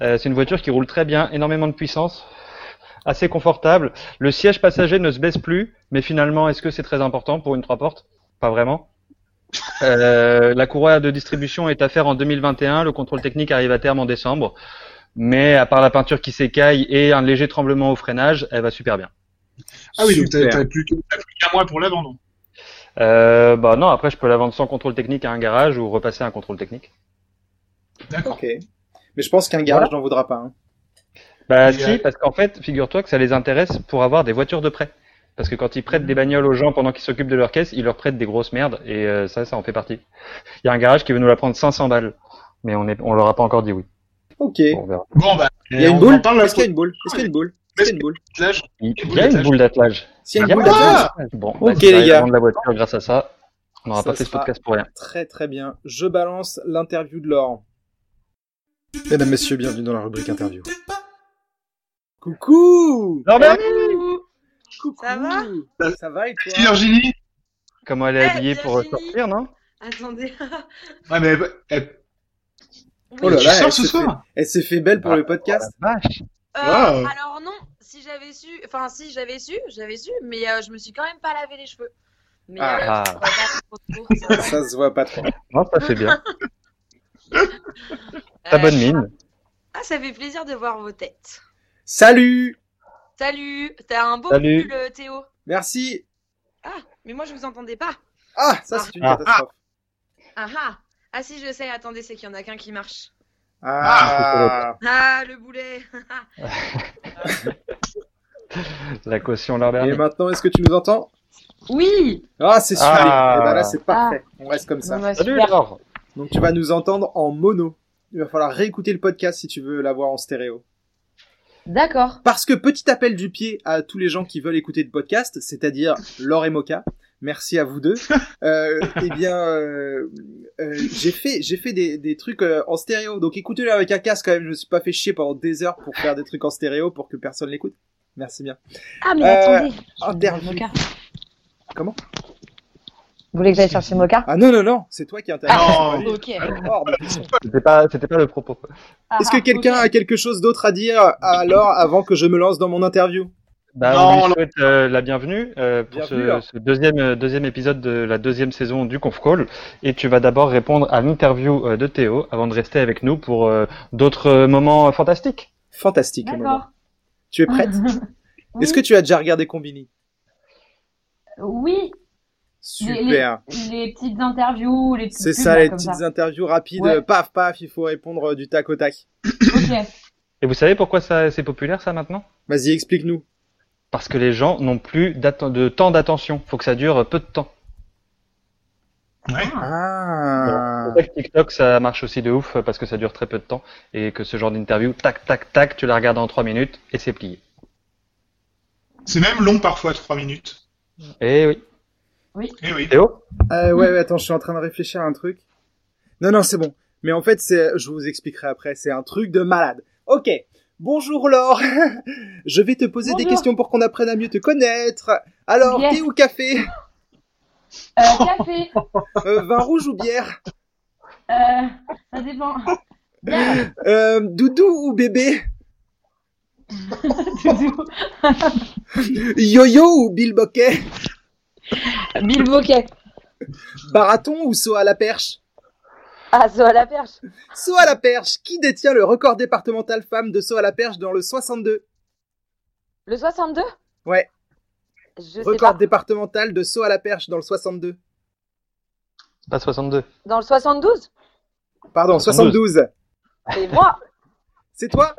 Euh, c'est une voiture qui roule très bien, énormément de puissance, assez confortable. Le siège passager ne se baisse plus, mais finalement, est-ce que c'est très important pour une trois portes? Pas vraiment. Euh, la courroie de distribution est à faire en 2021. Le contrôle technique arrive à terme en décembre. Mais à part la peinture qui s'écaille et un léger tremblement au freinage, elle va super bien. Ah oui, donc t'as Super. que- t'as plus qu'un mois pour la vendre. Euh, bah non, après je peux la vendre sans contrôle technique à un garage ou repasser un contrôle technique. D'accord. Ok. Mais je pense qu'un garage n'en voudra pas. hein. Bah Et, si, euh, parce qu'en fait, figure-toi que ça les intéresse pour avoir des voitures de prêt. Parce que quand ils prêtent des bagnoles aux gens pendant qu'ils s'occupent de leur caisse, ils leur prêtent des grosses merdes et euh, ça, ça en fait partie. Il y a un garage qui veut nous la prendre 500 balles, mais on est, on leur a pas encore dit oui. Ok. Bon, on verra. Bon bah. Il y a on une boule. Est-ce qu'il y a une boule Est-ce qu'il y a une boule Est-ce qu'il y a une boule l'âge. Il y a une boule d'attelage. S'il y a Il une boule d'attelage. d'attelage. Bon, Ok, bah, si les gars. vendre la voiture grâce à ça, on n'aura pas fait ce podcast pour rien. Très très bien. Je balance l'interview de Laurent. Mesdames, messieurs, bienvenue dans la rubrique interview. Coucou Coucou Ça va Ça va et toi Merci, Virginie. Comment elle est Eh, habillée pour sortir, non? Attendez. Ouais mais elle- elle- Oh là tu là, sors ce fait, soir elle s'est fait belle pour Ah, le podcast. Vache. Euh, Wow. Alors non, si j'avais su, enfin si j'avais su, j'avais su, mais euh, je me suis quand même pas lavé les cheveux. Mais Ah. euh, ça se voit pas trop. Non, ça fait bien. Euh, Ta bonne mine. Ah, ça fait plaisir de voir vos têtes. Salut Salut, t'as un beau Salut. pull, euh, Théo. Merci Ah, mais moi je vous entendais pas. Ah, ça c'est une Ah. catastrophe. Ah ah. Ah si, je sais. Attendez, c'est qu'il y en a qu'un qui marche. Ah, Ah, le boulet. La caution l'an Et dernier. maintenant, est-ce que tu nous entends? Oui. Ah, c'est super. Ah. Et ben là, c'est parfait. On reste comme ça. Bon, bah, Salut super. Laure. Donc tu vas nous entendre en mono. Il va falloir réécouter le podcast si tu veux l'avoir en stéréo. D'accord. Parce que petit appel du pied à tous les gens qui veulent écouter le podcast, c'est-à-dire Laure et Moka. Merci à vous deux. Euh, eh bien, euh, euh, j'ai fait, j'ai fait des, des trucs en stéréo. Donc écoutez-le avec un casque quand même. Je me suis pas fait chier pendant des heures pour faire des trucs en stéréo pour que personne l'écoute. Merci bien. Ah, mais attendez. Comment? Vous voulez que j'aille chercher Mocha Ah non non non, c'est toi qui interviews. Ah, Allez, Ok. C'était pas, c'était pas le propos. Ah, Est-ce que quelqu'un a quelque chose d'autre à dire alors avant que je me lance dans mon interview? Bah, Non, on lui souhaite euh, la bienvenue euh, pour Bienvenue, ce, deuxième, euh, deuxième épisode de la deuxième saison du Conf Call. Et tu vas d'abord répondre à l'interview euh, de Théo avant de rester avec nous pour euh, d'autres moments fantastiques. Fantastique. D'accord. Tu es prête? Oui. Est-ce que tu as déjà regardé Combini? Oui, Super. les petites interviews, les petites C'est ça, là, les petites ça. interviews rapides. Ouais. Paf, paf, il faut répondre euh, du tac au tac. Ok. Et vous savez pourquoi ça c'est populaire ça maintenant? Vas-y, explique-nous. Parce que les gens n'ont plus de temps d'attention. Faut que ça dure peu de temps. Ouais. Ah. Que TikTok ça marche aussi de ouf parce que ça dure très peu de temps et que ce genre d'interview, tac tac tac, tu la regardes en trois minutes et c'est plié. C'est même long parfois, trois minutes. Eh oui. Eh oui. Théo Euh, ouais, ouais, attends, je suis en train de réfléchir à un truc. Non, non, c'est bon. Mais en fait, c'est, je vous expliquerai après, c'est un truc de malade. Ok. Bonjour Laure. je vais te poser des questions pour qu'on apprenne à mieux te connaître. Alors, Yes. thé ou café? Euh, café. Euh, Vin rouge ou bière? Euh, ça dépend. Euh, Doudou ou bébé? Doudou. Yo-yo ou bilboquet Bill Boquet. Baraton ou saut à la perche? Ah, ça à la perche. Saut à la perche. Qui détient le record départemental femme de saut à la perche dans le 62 Le 62 Ouais. Je sais Record pas. départemental de saut à la perche dans le 62. C'est pas 62. Dans le 72 Pardon, 72. C'est moi C'est toi?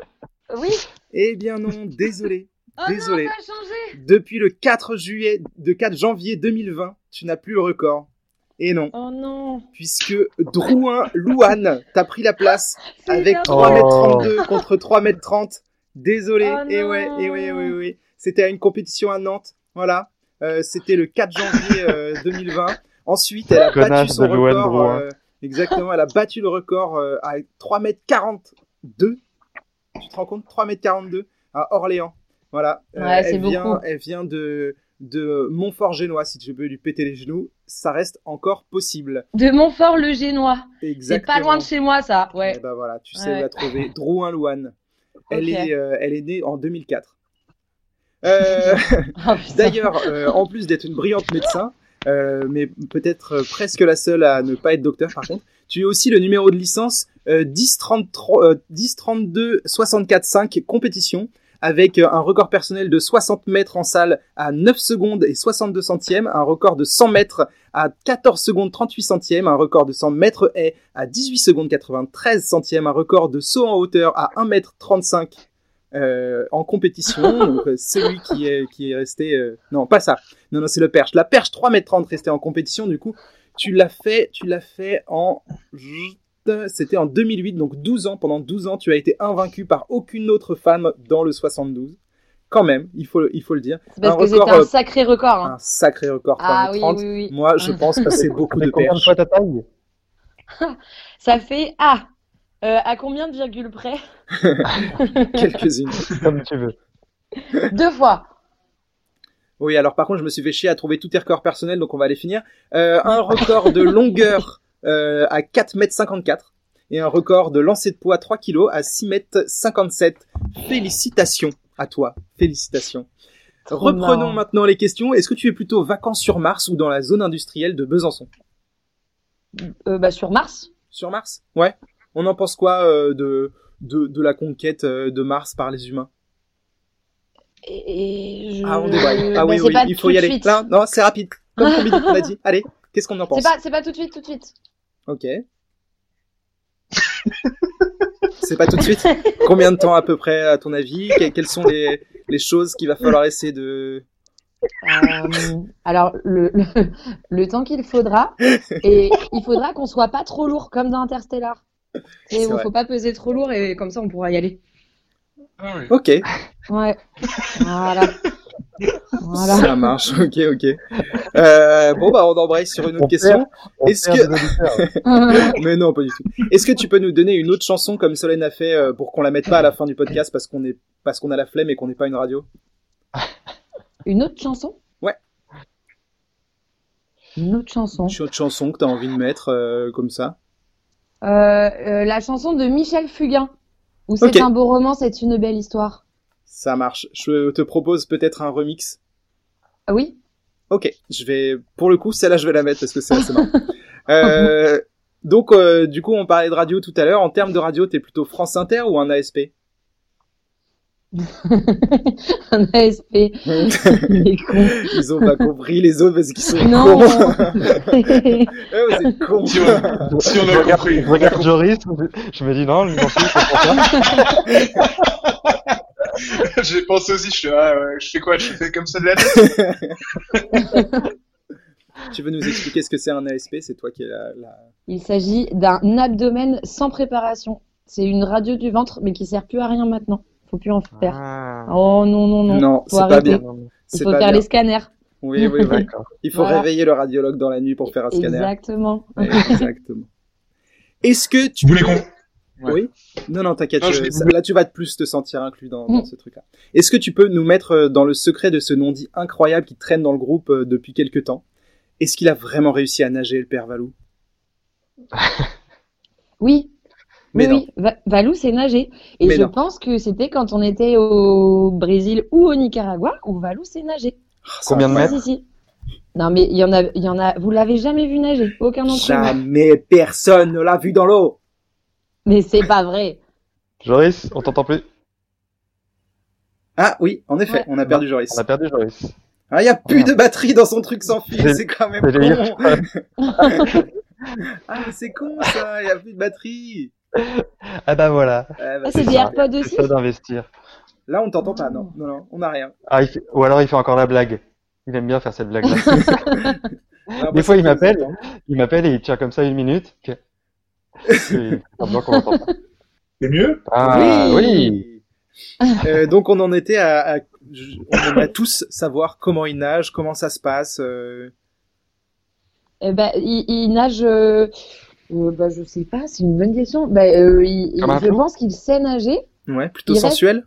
Oui Eh bien non, désolé. Oh Désolé. non, ça a changé. Depuis le 4 juillet, de 4 janvier 2020, tu n'as plus le record. Et non, Oh non. puisque Drouin Louane t'a pris la place avec bien. 3m32 contre 3m30. Désolé. Oh et ouais, non. et ouais, ouais, ouais. C'était à une compétition à Nantes. Voilà. Euh, C'était le 4 janvier euh, 2020. Ensuite, elle a battu son record. Euh, exactement, elle a battu le record euh, à 3m42. Tu te rends compte? 3m42 à Orléans. Voilà. Euh, Ouais, c'est elle vient, beaucoup. Elle vient de, de Montfort-Génois. Si tu veux lui péter les genoux, ça reste encore possible. De Montfort le Génois. C'est Exactement. pas loin de chez moi, ça. Ouais. Eh ben voilà, tu sais Ouais. où la trouver. Drouin Louane. Elle, est, euh, elle est née en 2004. Euh, Oh. D'ailleurs, en plus d'être une brillante médecin, mais peut-être presque la seule à ne pas être docteur par contre, tu es aussi le numéro de licence euh, 1033, euh, 1032 64 5 compétition avec euh, un record personnel de 60 mètres en salle à 9 secondes et 62 centièmes, un record de 100 mètres à 14 secondes 38 centièmes, un record de 100 mètres haie à 18 secondes 93 centièmes, un record de saut en hauteur à 1 mètre 35 euh, en compétition. Donc euh, celui qui est qui est resté euh, non pas ça. Non non c'est le perche. La perche 3 mètres 30 resté en compétition. Du coup tu l'as fait tu l'as fait en c'était en 2008 donc 12 ans pendant 12 ans tu as été invaincu par aucune autre femme dans le 72. Quand même il faut il faut le dire. C'est parce un que c'était record, un euh, sacré record. hein. Un sacré record 3 Ah oui, 30. oui, oui. Moi je pense que c'est beaucoup de combien de perches. fois ta taille Ça fait ah. Euh, à combien de virgules près? Quelques-unes. Comme tu veux. Deux fois. Oui, alors par contre, je me suis fait chier à trouver tous tes records personnels, donc on va les finir. Euh, un record de longueur euh, à 4 mètres 54 et un record de lancer de poids 3 kg à 6 mètres 57. Félicitations à toi. Félicitations. Reprenons marrant. maintenant les questions. Est-ce que tu es plutôt vacances sur Mars ou dans la zone industrielle de Besançon? Euh, bah, sur Mars. Sur Mars? Ouais. On en pense quoi euh, de, de, de la conquête euh, de Mars par les humains? Et, je... Ah, on. Ah oui, oui, il faut y aller. Là, non, c'est rapide. Comme on a dit. Allez, qu'est-ce qu'on en pense C'est pas, c'est pas tout de suite, tout de suite. Ok. C'est pas tout de suite Combien de temps à peu près, à ton avis Que- Quelles sont les, les choses qu'il va falloir essayer de... Euh, alors, le, le, le temps qu'il faudra, et il faudra qu'on soit pas trop lourd, comme dans Interstellar. Et il faut pas peser trop lourd, et comme ça, on pourra y aller. Ah ouais. Ok, Ouais. Voilà. Voilà. ça marche, ok, ok. Euh, bon, bah on embraye sur une autre On question. Est-ce que-. Mais non, pas du tout. Est-ce que tu peux nous donner une autre chanson comme Solène a fait euh, pour qu'on la mette pas à la fin du podcast parce qu'on est parce qu'on a la flemme et qu'on n'est pas une radio? Une autre chanson? Ouais. Une autre chanson. Une autre chanson que t'as envie de mettre euh, comme ça? Euh, euh, la chanson de Michel Fugain. Où c'est un beau roman, c'est une belle histoire. Ça marche. Je te propose peut-être un remix. Ah oui Ok, je vais pour le coup celle-là je vais la mettre parce que c'est assez marrant. Euh, donc euh, du coup on parlait de radio tout à l'heure. En termes de radio, t'es plutôt France Inter ou un ASP Un ASP. Ils ont pas compris les autres parce qu'ils sont Non. cons. Ouais, êtes cons. Si on, si on Je a regarde, compris. je regarde Joris, je me dis non, c'est pour ça. J'ai pensé aussi, je suis, ah, ouais, je fais quoi? Je fais comme ça de la tête? Tu veux nous expliquer ce que c'est un ASP C'est toi qui es la, la- Il s'agit d'un abdomen sans préparation. C'est une radio du ventre, mais qui sert plus à rien maintenant. Faut plus en faire. Ah, Oh non, non, non. Non, c'est pas bien. Il C'est faut pas faire bien. les scanners. Oui, oui, oui. d'accord. Il faut Voilà. réveiller le radiologue dans la nuit pour faire un scanner. Exactement. Ouais, Exactement. Est-ce que tu Vous voulez qu'on, Oui. Non, non, t'inquiète. Je- Là, tu vas te plus te sentir inclus dans, dans Mm. ce truc-là. Est-ce que tu peux nous mettre euh, dans le secret de ce non-dit incroyable qui traîne dans le groupe euh, depuis quelques temps? Est-ce qu'il a vraiment réussi à nager, le père Valou? Oui. Mais oui, Valou, c'est nager. Et Mais je non. pense que c'était quand on était au Brésil ou au Nicaragua où Valou s'est nager. Ah, c'est Combien de mètres Si, si. Non, mais il y en a, il y en a, vous l'avez jamais vu nager. Aucun d'entre vous. Jamais personne ne l'a vu dans l'eau. Mais c'est pas vrai. Joris, on t'entend plus. Ah oui, en effet, Ouais. on a perdu Joris. On a perdu Joris. Ah, il y a plus de batterie dans son truc sans fil, C'est- c'est quand même c'est con. ah, mais c'est con ça, il y a plus de batterie. Ah bah voilà. Ah, bah, Ah, c'est des. AirPods C'est aussi. ça d'investir. Là, on t'entend pas, non, non, non, on a rien. Ah, fait- Ou alors il fait encore la blague. Il aime bien faire cette blague-là. Ah, Des bah, fois, il m'appelle. c'est- Il m'appelle et il tient comme ça une minute. Et c'est mieux? Ah oui. Euh, donc on en était à, à- on aimerait tous savoir comment il nage, comment ça se passe. euh, Eh ben, il, il nage. Euh, euh, bah, je sais pas, c'est une bonne question. Bah, euh, il- il- je pense qu'il sait nager. Ouais, plutôt Il reste- sensuel.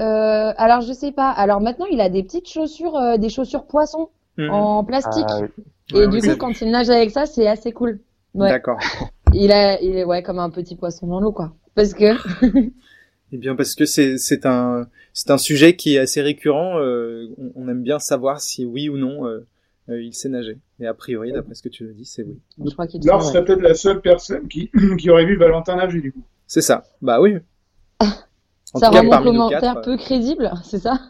Euh, alors, je sais pas. Alors maintenant, il a des petites chaussures, euh, des chaussures poissons Mhm. en plastique. Ah oui. Et Ouais, du coup, quand il nage avec ça, c'est assez cool. Ouais. D'accord. Il a, il est ouais comme un petit poisson dans l'eau, quoi. Parce que Eh bien parce que c'est c'est un c'est un sujet qui est assez récurrent. euh, on, on aime bien savoir si oui ou non euh, euh, il sait nager. Et a priori, d'après ce que tu le dis, c'est oui. je crois qu'il Laure serait peut-être la seule personne qui, qui aurait vu Valentin nager, du coup. C'est ça. Bah oui. En ça rend mon nous commentaire quatre, euh, peu crédible, c'est ça?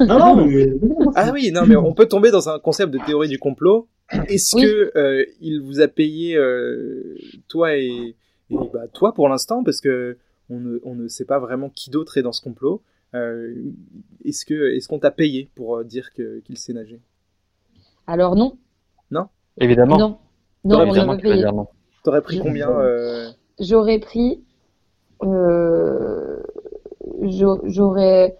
Non, non, mais, Ah oui, non, mais on peut tomber dans un concept de théorie du complot. Est-ce Oui. que euh, il vous a payé euh, toi et, et bah, toi pour l'instant parce que on ne, on ne sait pas vraiment qui d'autre est dans ce complot. Euh, est-ce que est-ce qu'on t'a payé pour dire que qu'il sait nager? Alors non, Évidemment. non, non, on Évidemment n'a pas payé. non. T'aurais pris combien euh, J'aurais pris, euh, j'au- j'aurais,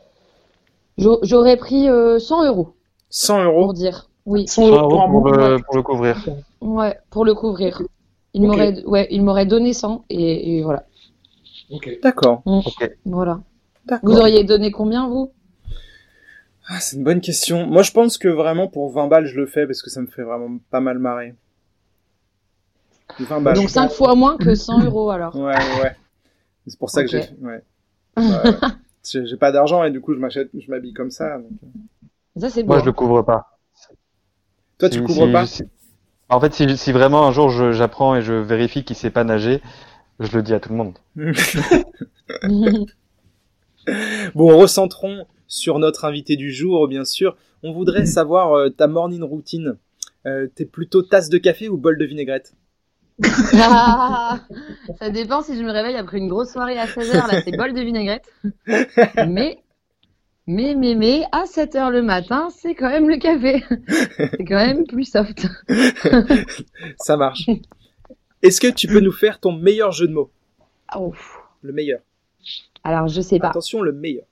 j'au- j'aurais pris euh, 100 euros 100 pour euros dire. Oui, 100 euros pour le, pour le couvrir. ouais, pour le couvrir. Il m'aurait, ouais, il m'aurait donné 100 et, et voilà, ok. D'accord. Ok. voilà. D'accord. Vous auriez donné combien vous? Ah, c'est une bonne question. Moi, je pense que vraiment pour 20 balles, je le fais parce que ça me fait vraiment pas mal marrer. 20 balles. Donc 5 fois moins que 100 euros alors. Ouais, ouais. C'est pour ça que j'ai. Ouais. Bah, ouais. J'ai pas d'argent et du coup, je m'achète, je m'habille comme ça. donc. Ça c'est Moi, je le couvre pas. Toi, tu Si- couvres si- pas si- En fait, si, si vraiment un jour j'apprends et je vérifie qu'il sait pas nager, je le dis à tout le monde. Bon, recentrons sur notre invité du jour, bien sûr. On voudrait savoir euh, ta morning routine. Euh, T'es plutôt tasse de café ou bol de vinaigrette? Ah, ça dépend si je me réveille après une grosse soirée à 16h, là c'est bol de vinaigrette. Mais, mais, mais, mais, à 7h le matin, c'est quand même le café. C'est quand même plus soft. Ça marche. Est-ce que tu peux nous faire ton meilleur jeu de mots? Oh. Le meilleur. Alors, je sais pas. Attention, le meilleur.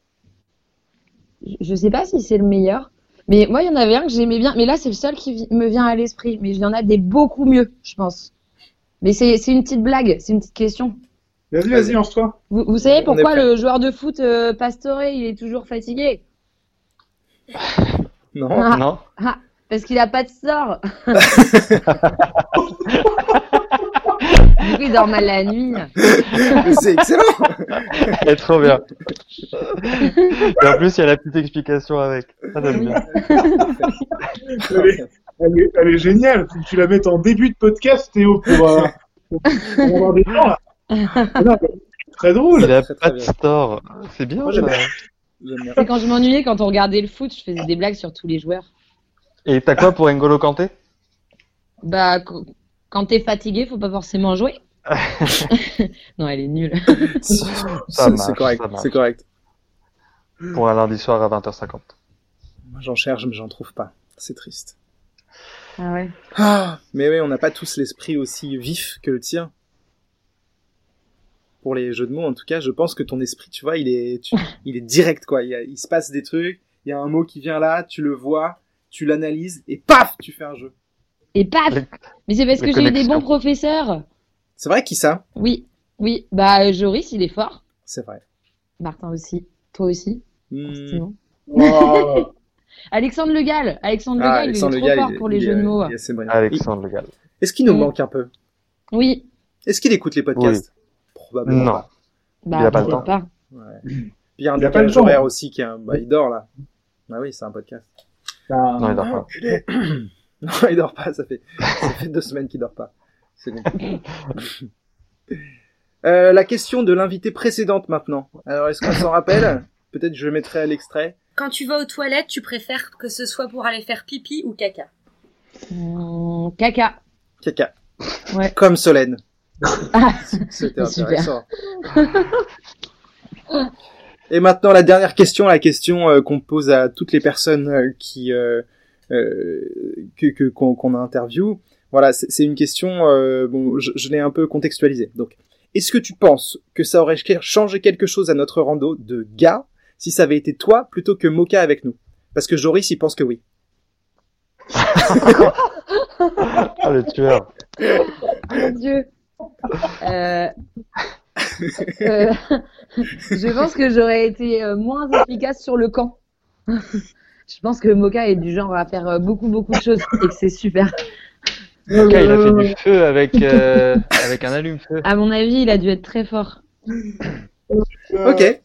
Je- sais pas si c'est le meilleur. Mais moi, il y en avait un que j'aimais bien. Mais là, c'est le seul qui me vient à l'esprit. Mais il y en a des beaucoup mieux, je pense. Mais c'est c'est une petite blague, c'est une petite question. Vas-y, vas-y, lance-toi. Vous, vous savez pourquoi le joueur de foot euh, Pastore, il est toujours fatigué? Non Ah. Non Parce qu'il a pas de sort. du coup, il dort mal la nuit. C'est excellent Elle est trop bien. Et en plus, il y a la petite explication avec. Ça, j'aime bien. Elle est, elle est- elle est géniale. Faut que tu la mettes en début de podcast, Théo, pour, euh, pour, pour avoir des gens. Non, Très drôle. Il a Très, très pas de store. C'est bien, Moi. C'est quand je m'ennuyais, quand on regardait le foot, je faisais des blagues sur tous les joueurs. Et t'as quoi pour N'Golo Kanté? Bah, quand t'es fatigué, faut pas forcément jouer. non, elle est nulle. C'est Ça marche, c'est correct, c'est correct. Pour un lundi soir à 20h50. Moi, J'en cherche, mais j'en trouve pas. C'est triste. Ah ouais. Ah, mais oui, on n'a pas tous l'esprit aussi vif que le tien. Pour les jeux de mots, en tout cas, je pense que ton esprit, tu vois, il est, tu- il est direct, quoi. Il, y a- il se passe des trucs, il y a un mot qui vient là, tu le vois, tu l'analyses, et paf, tu fais un jeu. Et paf Mais c'est parce que j'ai eu des bons professeurs. C'est vrai qui ça? Oui, oui. Bah, Joris, il est fort. C'est vrai. Martin aussi. Toi aussi. Oh. Alexandre Le Gall. Alexandre Le Ah, Gall, Alexandre il est Le trop Gall, fort il- pour les il jeux de mots. est. Alexandre Le Gall. Est-ce qu'il nous manque un peu? Oui. Est-ce qu'il écoute les podcasts? Probablement Non. pas. Bah, Il a pas le temps. pas. Ouais. Puis il y a un le décalage horaire aussi qui est un... bah, il dort là. Bah oui, c'est un podcast. Ah, Non, il dort pas. non, il dort pas, ça fait, ça fait deux semaines qu'il dort pas. C'est bon. Euh, la question de l'invité précédente maintenant. Alors, est-ce qu'on s'en rappelle? Peut-être je mettrai l'extrait. Quand tu vas aux toilettes, tu préfères que ce soit pour aller faire pipi ou caca? Mmh, caca. Caca. Ouais. Comme Solène. Ah, C'était Super. intéressant. Et maintenant, la dernière question, la question euh, qu'on pose à toutes les personnes euh, qui euh, que que- qu'on qu'on interview. Voilà, c'est une question. euh, bon, je, je l'ai un peu contextualisée. Donc, est-ce que tu penses que ça aurait changé quelque chose à notre rando de gars si ça avait été toi plutôt que Moka avec nous? Parce que Joris, il pense que oui. Ah, le tueur. Mon Dieu. Euh... euh, je pense que j'aurais été euh, moins efficace sur le camp. je pense que Moka est du genre à faire euh, beaucoup beaucoup de choses et que c'est super. Gars, il a fait du feu avec, euh, avec un allume-feu. À mon avis, il a dû être très fort. Ok,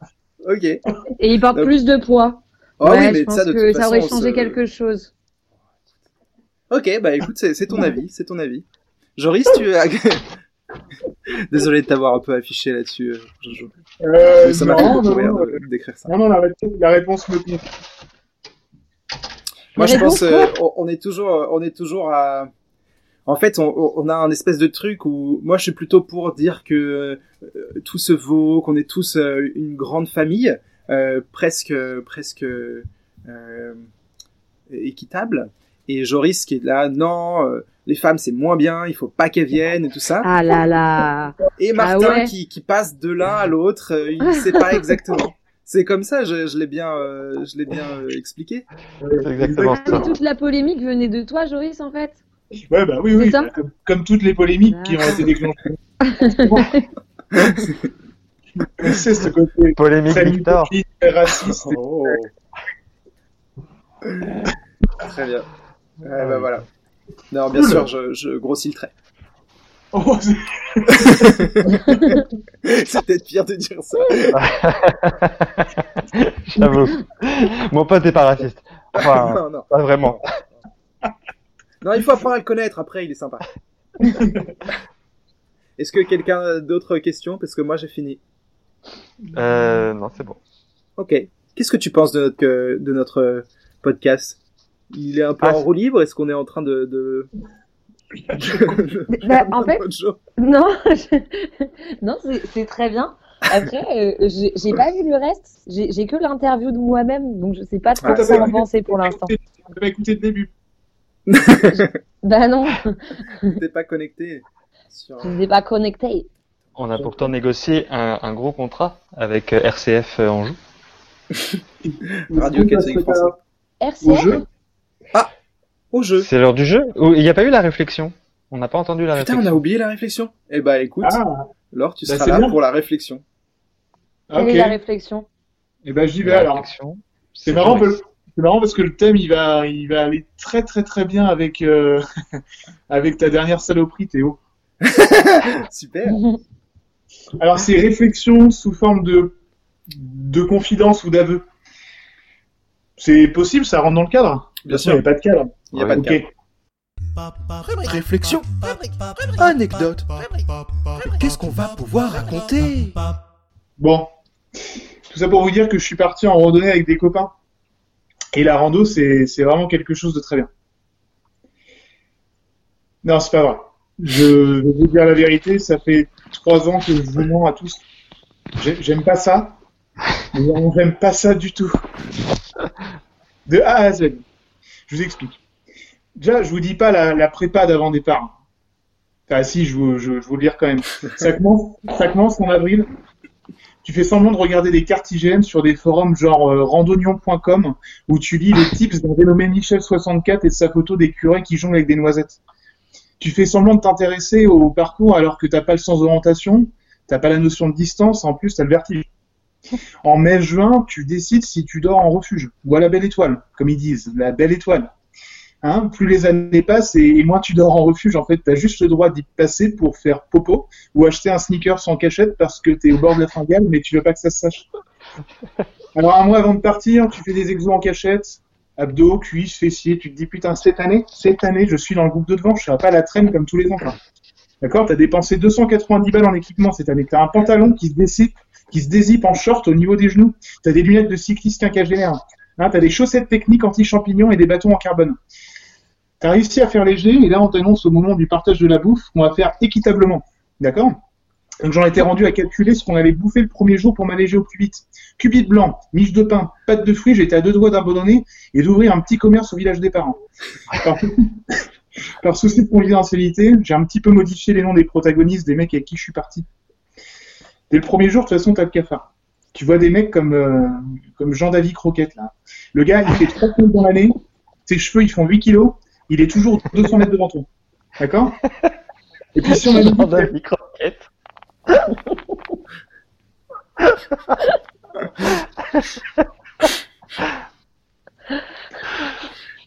ok. Et il porte Donc- plus de poids. Ah ouais, oui, mais je pense ça, de que toute ça aurait façon, changé ce- quelque chose. Ok, bah écoute, c'est ton avis, c'est ton avis. Joris, tu as... Désolé de t'avoir un peu affiché là-dessus, euh, Jojo. Euh, ça m'a fait non, beaucoup rire de- d'écrire ça. non, non, la, réponse- la réponse me plaît. Moi, je pense, euh, on est toujours, on est toujours à. En fait, on, on a un espèce de truc où moi, je suis plutôt pour dire que euh, tout se vaut, qu'on est tous euh, une grande famille, euh, presque, presque euh, équitable. Et Joris qui est là, non, euh, les femmes c'est moins bien, il faut pas qu'elles viennent et tout ça. Ah là là. Et Martin Ah ouais. qui, qui passe de l'un à l'autre, euh, il sait pas exactement. C'est comme ça, je, je l'ai bien, euh, je l'ai bien euh, expliqué. C'est exactement Ah, ça. toute la polémique venait de toi, Joris, en fait. Ouais, bah oui, oui. Ça comme, comme toutes les polémiques qui ont été déclenchées. C'est ce côté Polémique très Victor. misogyne, très raciste. Oh. Très bien. Ouais, bah voilà. Non, bien Cool. sûr, je, je grossis le trait. Oh, c'est- peut-être pire de dire ça. J'avoue. Mon pote est pas raciste. Enfin, non, non. pas vraiment. Non, il faut apprendre à le connaître. Après, il est sympa. Est-ce que quelqu'un a d'autres questions Parce que moi, j'ai fini. Euh, non, c'est bon. Ok. Qu'est-ce que tu penses de notre, de notre podcast? Il est un peu Ah, en roue libre? Est-ce qu'on est en train de... de... Bah, en fait, non, je- non, c'est très bien. Après, euh, j'ai pas vu le reste. J'ai que l'interview de moi-même, donc je sais pas trop Ah, quoi c'est en penser pour l'instant. On va écouter le début. Bah non, T'es pas connecté sur... je n'ai pas connecté. On a pourtant négocié un, un gros contrat avec euh, RCF euh, Anjou. Radio Catholique Français. RCF Au jeu. C'est l'heure du jeu Ou Il n'y a pas eu la réflexion On n'a pas entendu la Putain, on réflexion. a oublié la réflexion. Eh bah écoute, Ah, Laure, tu Bah, seras c'est là bien. pour la réflexion. Quelle est la réflexion? Et ben j'y vais La alors. réflexion, C'est marrant, parce- marrant parce que le thème il va, il va aller très très très bien avec, euh, avec ta dernière saloperie, Théo. Super. Alors c'est réflexion sous forme de, de confidence ou d'aveu. C'est possible, ça rentre dans le cadre Bien Il n'y a sûr. pas de cadre. Il n'y a pas de cadre. Réflexion. Anecdote. Qu'est-ce qu'on va pouvoir raconter? Bon. Tout ça pour vous dire que je suis parti en randonnée avec des copains. Et la rando, c'est c'est vraiment quelque chose de très bien. Non, c'est pas vrai. Je vais vous dire la vérité, ça fait trois ans que je vous mens à tous. J'ai- J'aime pas ça. J'aime pas ça du tout. De A à Z. Je vous explique. Déjà, je vous dis pas la, prépa d'avant départ. Enfin, si, je vous, vous le dire quand même. Ça commence, ça commence en avril. Tu fais semblant de regarder des cartes IGN sur des forums genre euh, randonnion.com où tu lis les tips d'un dénommé Michel64 et de sa photo des curés qui jonglent avec des noisettes. Tu fais semblant de t'intéresser au parcours alors que t'as pas le sens d'orientation, t'as pas la notion de distance, en plus t'as le vertige. En mai-juin, tu décides si tu dors en refuge ou à la belle étoile, comme ils disent, la belle étoile. Hein, plus les années passent et, et moins tu dors en refuge, en fait, tu as juste le droit d'y passer pour faire popo ou acheter un sneaker sans cachette parce que tu es au bord de la fringale, mais tu veux pas que ça se sache. Alors, un mois avant de partir, tu fais des exos en cachette, abdos, cuisses, fessiers, tu te dis putain, cette année, cette année, je suis dans le groupe de devant, je serai pas à la traîne comme tous les ans. D'accord? T'as dépensé 290 balles en équipement cette année. T'as un pantalon qui se décipe, qui se dézippe en short au niveau des genoux. T'as des lunettes de cycliste quinquagénaire. Hein, t'as des chaussettes techniques anti-champignons et des bâtons en carbone. T'as réussi à faire léger, et là on t'annonce au moment du partage de la bouffe qu'on va faire équitablement. D'accord? Donc j'en étais rendu à calculer ce qu'on allait bouffer le premier jour pour m'alléger au plus vite. Cubit blanc, miche de pain, pâte de fruits, j'étais à deux doigts d'abandonner et d'ouvrir un petit commerce au village des parents. Par, par souci de confidentialité, j'ai un petit peu modifié les noms des protagonistes, des mecs avec qui je suis parti. Dès le premier jour, de toute façon, t'as le cafard. Tu vois des mecs comme, euh, comme Jean-David Croquette, là. Le gars, il fait 3 kilos dans l'année, ses cheveux, ils font 8 kilos, il est toujours 200 mètres devant toi. D'accord? Et puis si on avait- Croquette.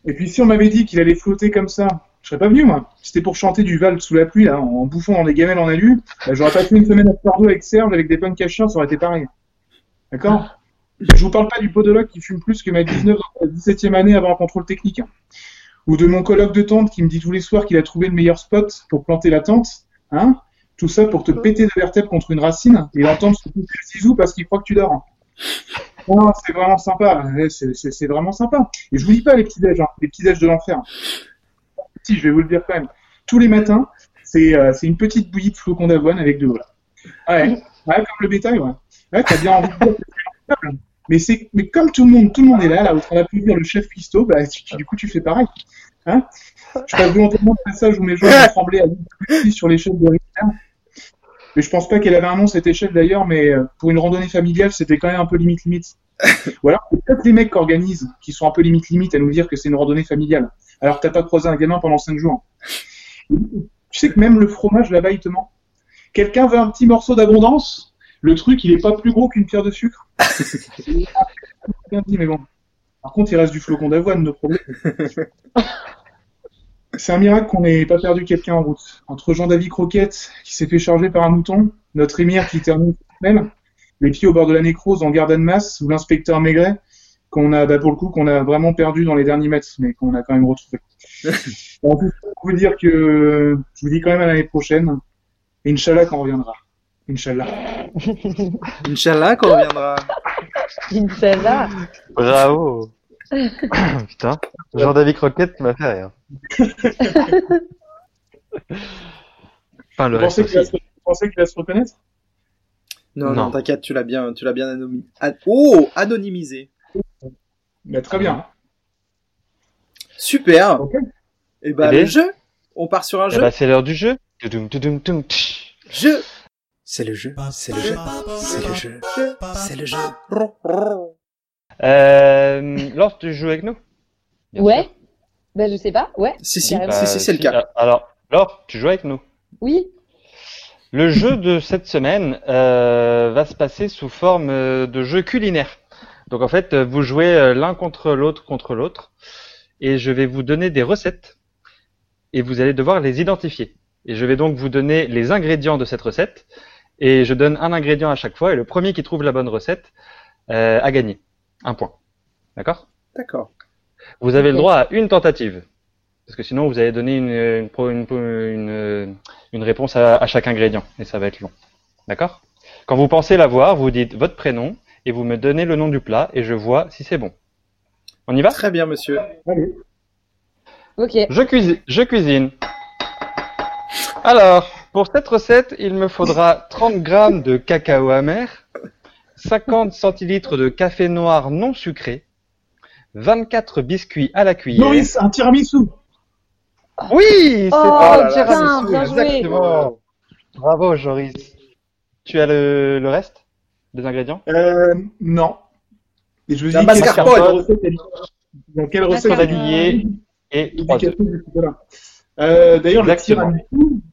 Et puis si on m'avait dit qu'il allait flotter comme ça, je serais pas venu moi. C'était pour chanter du Val sous la pluie là, en bouffant dans des gamelles en alu. Bah, J'aurais pas fait une semaine à Bordeaux avec Serge avec des punks chiens, ça aurait été pareil. D'accord? Je vous parle pas du podologue qui fume plus que ma 19 dans la 17e année avant un contrôle technique. hein. Ou de mon colloque de tente qui me dit tous les soirs qu'il a trouvé le meilleur spot pour planter la tente. Hein Tout ça pour te péter de vertèbre contre une racine et entendre se couper le zizou parce qu'il croit que tu dors. Non, c'est vraiment sympa. C'est vraiment sympa. Et je vous dis pas les petits déj, hein, les petits déj de l'enfer. Si, je vais vous le dire quand même. Tous les matins, c'est euh, une petite bouillie de flocons d'avoine avec de l'eau. Ouais, ouais, comme le bétail, ouais. Ouais, t'as bien envie de. Mais c'est, mais comme tout le monde, tout le monde est là, là, où on a pu dire le chef cuistot, bah, du coup, tu fais pareil. Hein? Je passe volontairement le passage où mes joueurs ont tremblé à sur l'échelle de Richter. Mais je pense pas qu'elle avait un nom, cette échelle d'ailleurs, mais euh, pour une randonnée familiale, c'était quand même un peu limite limite. Ou alors, peut-être les mecs qui organisent, qui sont un peu limite limite à nous dire que c'est une randonnée familiale. Alors que t'as pas croisé un gamin pendant 5 jours. Tu sais que même le fromage là-bas, il. Quelqu'un veut un petit morceau d'abondance Le truc, il est pas plus gros qu'une pierre de sucre. Par contre, il reste du flocon d'avoine, nos problèmes. C'est un miracle qu'on n'ait pas perdu quelqu'un en route. Entre Jean-David Croquette, qui s'est fait charger par un mouton, notre émir qui termine même, les pieds au bord de la nécrose en garde de masse, ou l'inspecteur Maigret, qu'on a, bah, pour le coup, qu'on a vraiment perdu dans les derniers mètres, mais qu'on a quand même retrouvé. En tout cas, pour vous dire que je vous dis quand même à l'année prochaine. Inch'Allah qu'on reviendra. Inch'Allah. Inch'Allah qu'on reviendra. Inch'Allah. Bravo. Putain, Jean-David Croquette m'a fait rire. Enfin, le Vous reste qu'il va, aussi. se- vous pensez qu'il va se reconnaître? Non, non, Non. t'inquiète, tu l'as bien, tu l'as bien ad- Oh, anonymisé. Bah, Très bien. Super. Ok. Et bah, Eh le bien. jeu. On part sur un Eh jeu. ben, c'est l'heure du jeu. Jeu. C'est le jeu. C'est le jeu. C'est le jeu. C'est le jeu. Euh, Laure, tu joues avec nous? Bien Ouais. sûr. Ben, je sais pas. Ouais. Si, si, si, si, c'est le cas. Euh, Alors, Laure, tu joues avec nous? Oui. Le jeu de cette semaine euh, va se passer sous forme de jeu culinaire. Donc en fait, vous jouez euh, l'un contre l'autre contre l'autre, et je vais vous donner des recettes, et vous allez devoir les identifier. Et je vais donc vous donner les ingrédients de cette recette, et je donne un ingrédient à chaque fois, et le premier qui trouve la bonne recette euh, a gagné. Un point. D'accord? D'accord. Vous avez le droit à une tentative. Parce que sinon, vous allez donner une, une, une, une, une réponse à, à chaque ingrédient. Et ça va être long. D'accord? Quand vous pensez l'avoir, vous dites votre prénom et vous me donnez le nom du plat et je vois si c'est bon. On y va? Très bien, monsieur. Allez. Ok. Je cuisine. Je cuisine. Alors, pour cette recette, il me faudra 30 grammes de cacao amer, 50 centilitres de café noir non sucré, 24 biscuits à la cuillère. Maurice, un tiramisu. Oui, c'est Oh, un tiramisu, bien joué. exactement. Bravo, Joris. Tu as le, le reste? Des ingrédients? Euh, non. Et je vous La dis mascarpone. quelle recette elle- Dans quelle recette elle est Vanillé et 3 œufs. dédicacée de ce côté-là. Euh, D'ailleurs, le tiramisu,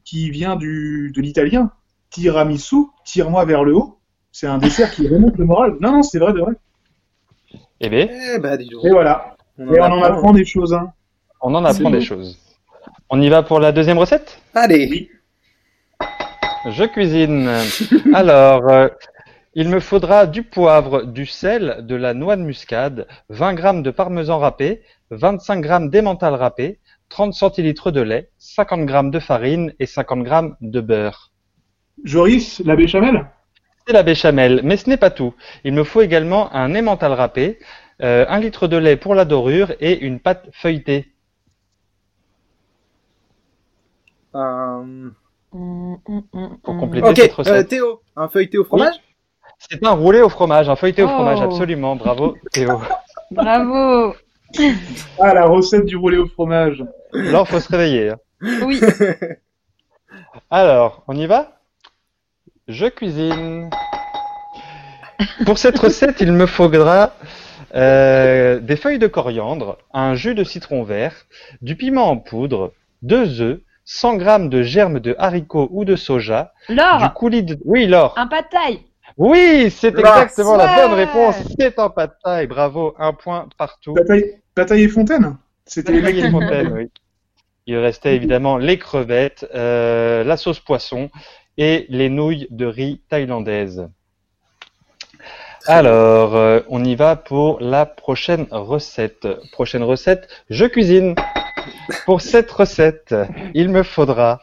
qui vient du, de l'italien, tiramisu, tire-moi vers le haut, c'est un dessert qui remonte le moral. Non, non, c'est vrai, de vrai. Eh bien, Eh bah, dis donc. Et voilà. On Et on en apprend. des choses. Hein. on en apprend des bon. choses. On y va pour la deuxième recette? Allez. Je cuisine. Alors, euh, il me faudra du poivre, du sel, de la noix de muscade, 20 grammes de parmesan râpé, 25 grammes d'emmental râpé, 30 centilitres de lait, 50 grammes de farine et 50 grammes de beurre. Joris, la béchamel C'est la béchamel, mais ce n'est pas tout. Il me faut également un emmental râpé, euh, un litre de lait pour la dorure et une pâte feuilletée. Euh, Hum, hum, hum, Pour compléter Ok, cette euh, recette. Théo, un feuilleté au fromage? C'est un roulé au fromage, un feuilleté au Oh. fromage, absolument. Bravo, Théo. Bravo. Ah, la recette du roulé au fromage. Là, faut se réveiller. hein. Oui. Alors, on y va? Je cuisine. Pour cette recette, il me faudra euh, des feuilles de coriandre, un jus de citron vert, du piment en poudre, deux œufs, 100 grammes de germes de haricots ou de soja, du Laure, coulis de... Oui, Laure. un. Oui, c'est exactement la bonne réponse. C'est un pas de taille. Bravo, un point partout. Bataille, Bataille et Fontaine C'était les et Fontaine, oui. Il restait évidemment les crevettes, euh, la sauce poisson et les nouilles de riz thaïlandaises. Alors, euh, on y va pour la prochaine recette. Prochaine recette, je cuisine. Pour cette recette, il me faudra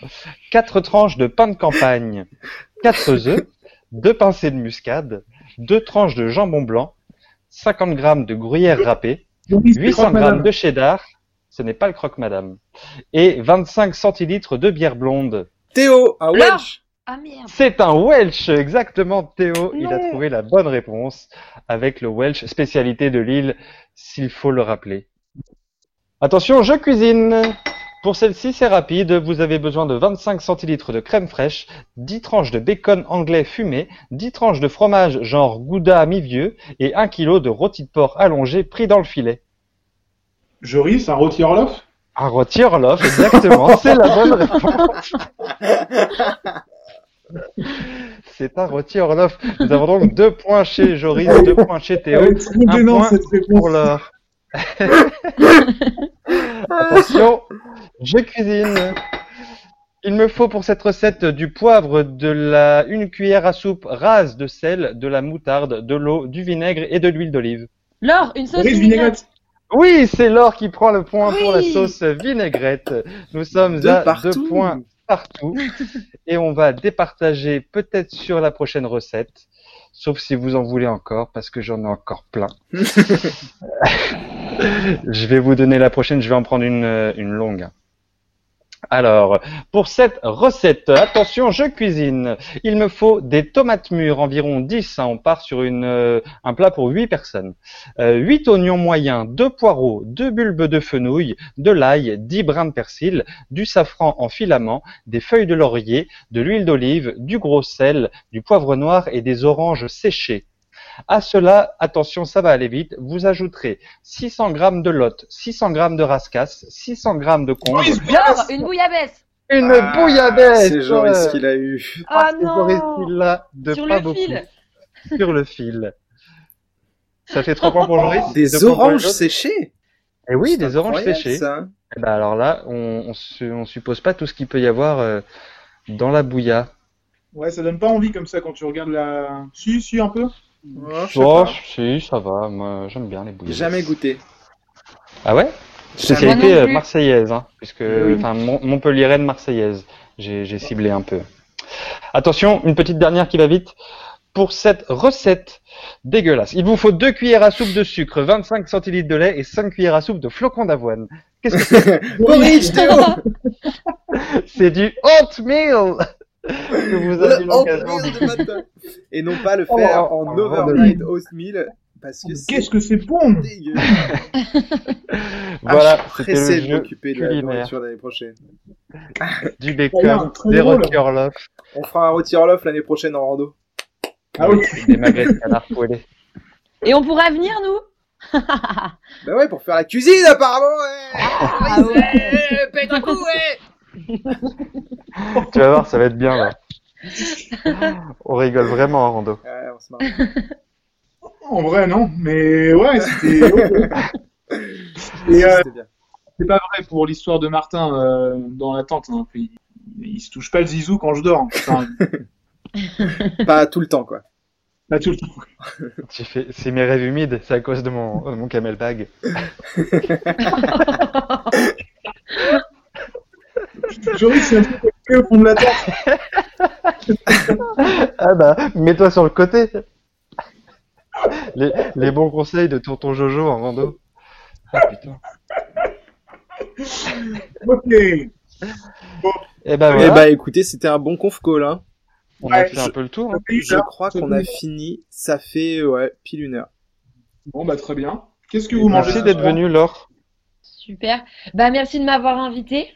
quatre tranches de pain de campagne, quatre œufs, deux pincées de muscade, deux tranches de jambon blanc, 50 grammes de gruyère râpée, Joris, c'est 800 croque-madame. grammes de cheddar, ce n'est pas le croque-madame, et 25 centilitres de bière blonde. Théo, un. Welsh. Ah merde. C'est un Welsh, exactement, Théo. Il a trouvé la bonne réponse avec le Welsh, spécialité de l'île, s'il faut le rappeler. Attention, je cuisine. Pour celle-ci, c'est rapide. Vous avez besoin de 25 centilitres de crème fraîche, 10 tranches de bacon anglais fumé, 10 tranches de fromage genre gouda mi-vieux et 1 kg de rôti de porc allongé pris dans le filet. Joris, un rôti Orloff Un rôti Orloff, exactement, c'est la bonne réponse. C'est un rôti Orloff. Nous avons donc deux points chez Joris, deux points chez Théo, un point cette réponse. pour l'heure. Attention, je cuisine. Il me faut pour cette recette du poivre, de la, une cuillère à soupe rase de sel, de la moutarde, de l'eau, du vinaigre et de l'huile d'olive. Laure, une sauce vinaigrette. Oui, c'est Laure qui prend le point pour la sauce vinaigrette. Nous sommes à partout. deux points partout. Et on va départager peut-être sur la prochaine recette. Sauf si vous en voulez encore, parce que j'en ai encore plein. je vais vous donner la prochaine, je vais en prendre une, euh, une longue. Alors, pour cette recette, attention, je cuisine. Il me faut des tomates mûres, environ 10. hein, on part sur euh, un plat pour 8 personnes. Euh, 8 oignons moyens, 2 poireaux, 2 bulbes de fenouil, de l'ail, 10 brins de persil, du safran en filament, des feuilles de laurier, de l'huile d'olive, du gros sel, du poivre noir et des oranges séchées. À cela, attention, ça va aller vite, vous ajouterez 600 grammes de lotte, 600 grammes de rascasse, 600 grammes de congre, Joris, Laure, une bouillabaisse. une Ah, bouillabaisse C'est Joris qui l'a eu. Ah c'est Joris non. qui l'a de Sur pas le beaucoup. fil. Sur le fil. Ça fait 3 points pour Joris. Des oranges séchées. Eh oui, des oranges séchées. ça. Eh ben alors là, on, on, su- on suppose pas tout ce qu'il peut y avoir euh, dans la bouilla. Ouais, ça donne pas envie comme ça quand tu regardes la. Si, si, un peu. Oh, je sais Oh, pas. si, ça va. Moi, j'aime bien les bouillies. Jamais goûté. Ah ouais? Spécialité euh, marseillaise, hein, puisque Oui. enfin Mon- Montpelliéraine marseillaise. J'ai ciblé un peu. Attention, une petite dernière qui va vite. pour cette recette dégueulasse. Il vous faut 2 cuillères à soupe de sucre, 25 centilitres de lait et 5 cuillères à soupe de flocons d'avoine. Qu'est-ce que c'est? C'est du oatmeal que vous avez l'occasion de. Et non pas le faire Oh, en oh, overnight oatmeal parce que c'est Qu'est-ce que c'est bon dégueu. Voilà, ah, je pressé le de jeu m'occuper de la culinaire. nourriture l'année prochaine. du Oh, bacon, des rôtis Orloff, On fera un rôti Orloff l'année prochaine en rando. Ah oui. des magrets de canard poêlés. Et on pourra venir, nous Bah ouais, pour faire la cuisine apparemment. ouais. Ah ouais. Pète un coup, ouais Tu vas voir, ça va être bien là. On rigole vraiment en rando. Ouais, on se marre. En vrai, non. Mais ouais, c'était. Et euh, c'est pas vrai pour l'histoire de Martin euh, dans la tente. Hein. Il, il se touche pas le zizou quand je dors. Enfin, Pas tout le temps quoi. pas tout le temps. J'ai fait, c'est mes rêves humides, c'est à cause de mon, de mon camel bag. Je ris, c'est un peu compliqué au fond de la tente. Ah bah, mets-toi sur le côté. Les, les bons conseils de tonton Jojo en rando. Ah putain. Ok. Et bah Eh voilà, bah écoutez, c'était un bon conf call hein. on a fait un peu le tour. hein. Je crois qu'on a fini. Ça fait ouais pile une heure. Bon, bah très bien. Qu'est-ce que vous mangez Merci d'être venu, Laure. Super. Bah, merci de m'avoir invité.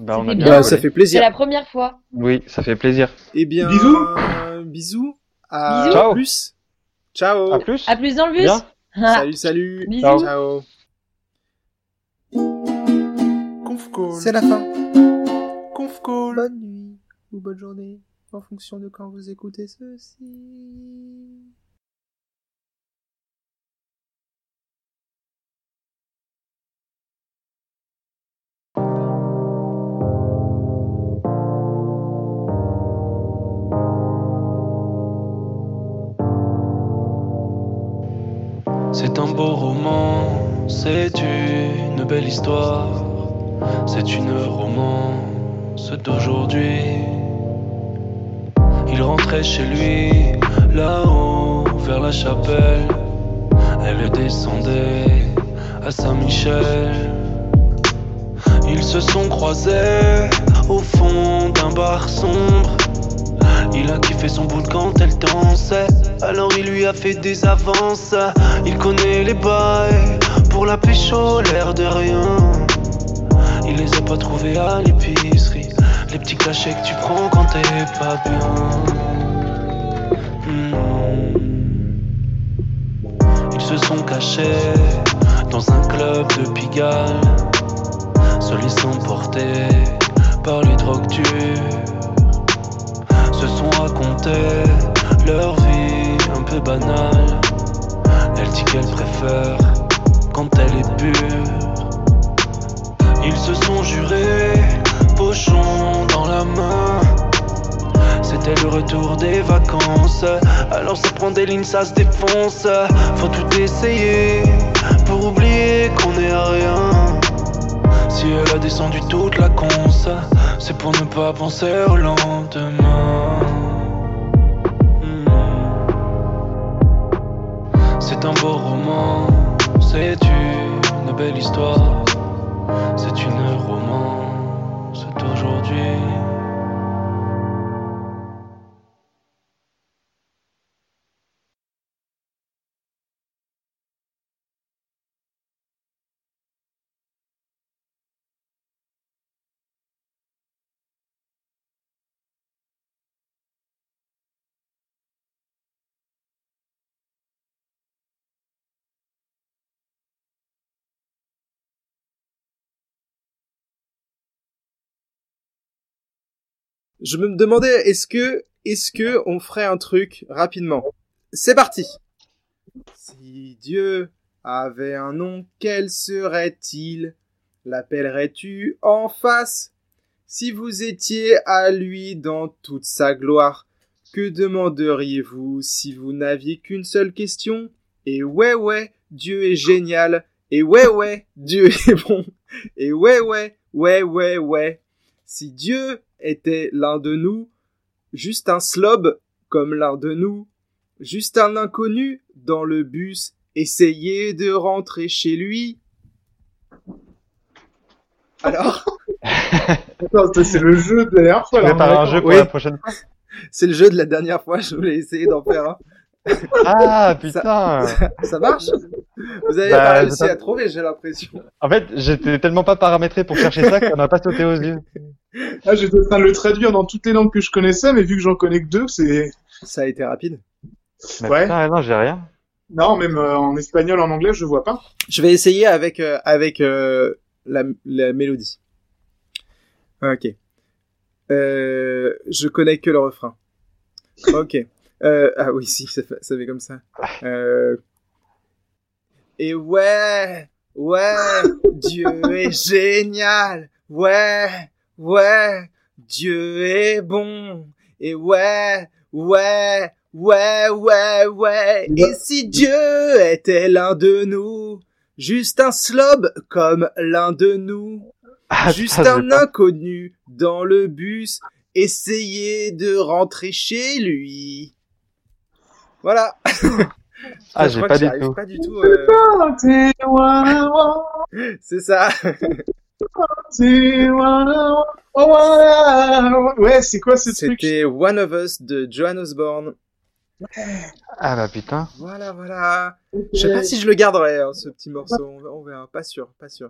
Bah, on a bien bien. Bah, ça fait C'est plaisir. la première fois. Oui, ça fait plaisir. Eh bien, Bisous. euh, bisous. À Bisous. Ciao. plus. Ciao. À plus. À plus dans le bus. Bien. Salut, salut. Bisous. Ciao. Ciao. Conf call. C'est la fin. Conf call. Bonne nuit ou bonne journée en fonction de quand vous écoutez ceci. C'est un beau roman, c'est une belle histoire, c'est une romance d'aujourd'hui. Il rentrait chez lui, là-haut, vers la chapelle. Elle descendait à Saint-Michel. Ils se sont croisés au fond d'un bar sombre. Il a kiffé son boule quand elle dansait. Alors il lui a fait des avances. Il connaît les bails. Pour la pécho, l'air de rien. Il les a pas trouvés à l'épicerie. Les petits cachets que tu prends quand t'es pas bien. Hmm. Ils se sont cachés dans un club de Pigalle. Se laissant porter par les drogues dures raconté leur vie un peu banale. Elle dit qu'elle préfère quand elle est pure. Ils se sont jurés, pochon dans la main. C'était le retour des vacances. Alors ça prend des lignes, ça se défonce. Faut tout essayer pour oublier qu'on est à rien. Si elle a descendu toute la conce, c'est pour ne pas penser au lendemain. Un beau roman, c'est une belle histoire, c'est une romance d'aujourd'hui. Je me demandais, est-ce que, est-ce que on ferait un truc rapidement? C'est parti. Si Dieu avait un nom, quel serait-il? L'appellerais-tu en face? Si vous étiez à lui dans toute sa gloire, que demanderiez-vous si vous n'aviez qu'une seule question? Et ouais ouais, Dieu est génial. Et ouais ouais, Dieu est bon. Et ouais ouais, ouais ouais ouais. Si Dieu était l'un de nous, juste un slob comme l'un de nous. Juste un inconnu dans le bus, essayer de rentrer chez lui. Alors? C'est le jeu de la dernière fois. Là, un jeu pour Oui. la prochaine fois C'est le jeu de la dernière fois, je voulais essayer d'en faire un. Ah putain Ça marche Vous avez Bah, pas réussi à trouver, j'ai l'impression. En fait, j'étais tellement pas paramétré pour chercher ça qu'on m'a pas sauté aux yeux. Ah, j'étais en train de le traduire dans toutes les langues que je connaissais, mais vu que j'en connais que deux, c'est. Ça a été rapide. Mais Ouais. putain, non, j'ai rien. Non, même euh, en espagnol, en anglais, je vois pas. Je vais essayer avec, euh, avec euh, la, la mélodie. Ok. Euh, je connais que le refrain. Ok. Euh, ah oui, si, ça fait, ça fait comme ça. Euh, et ouais, ouais, Dieu est génial. Ouais, ouais, Dieu est bon. Et ouais, ouais, ouais, ouais, ouais. Et si Dieu était l'un de nous, juste un slob comme l'un de nous, Ah, juste un inconnu dans le bus, essayer de rentrer chez lui. Voilà. Ah, Je j'ai crois pas que j'y du arrive tout. Pas du tout. euh, C'est ça. Ouais, c'est quoi ce truc C'était One of Us de Joan Osborne. Ah bah putain. Voilà, voilà. Je sais pas si je le garderai, hein, ce petit morceau. On verra. Pas sûr, pas sûr.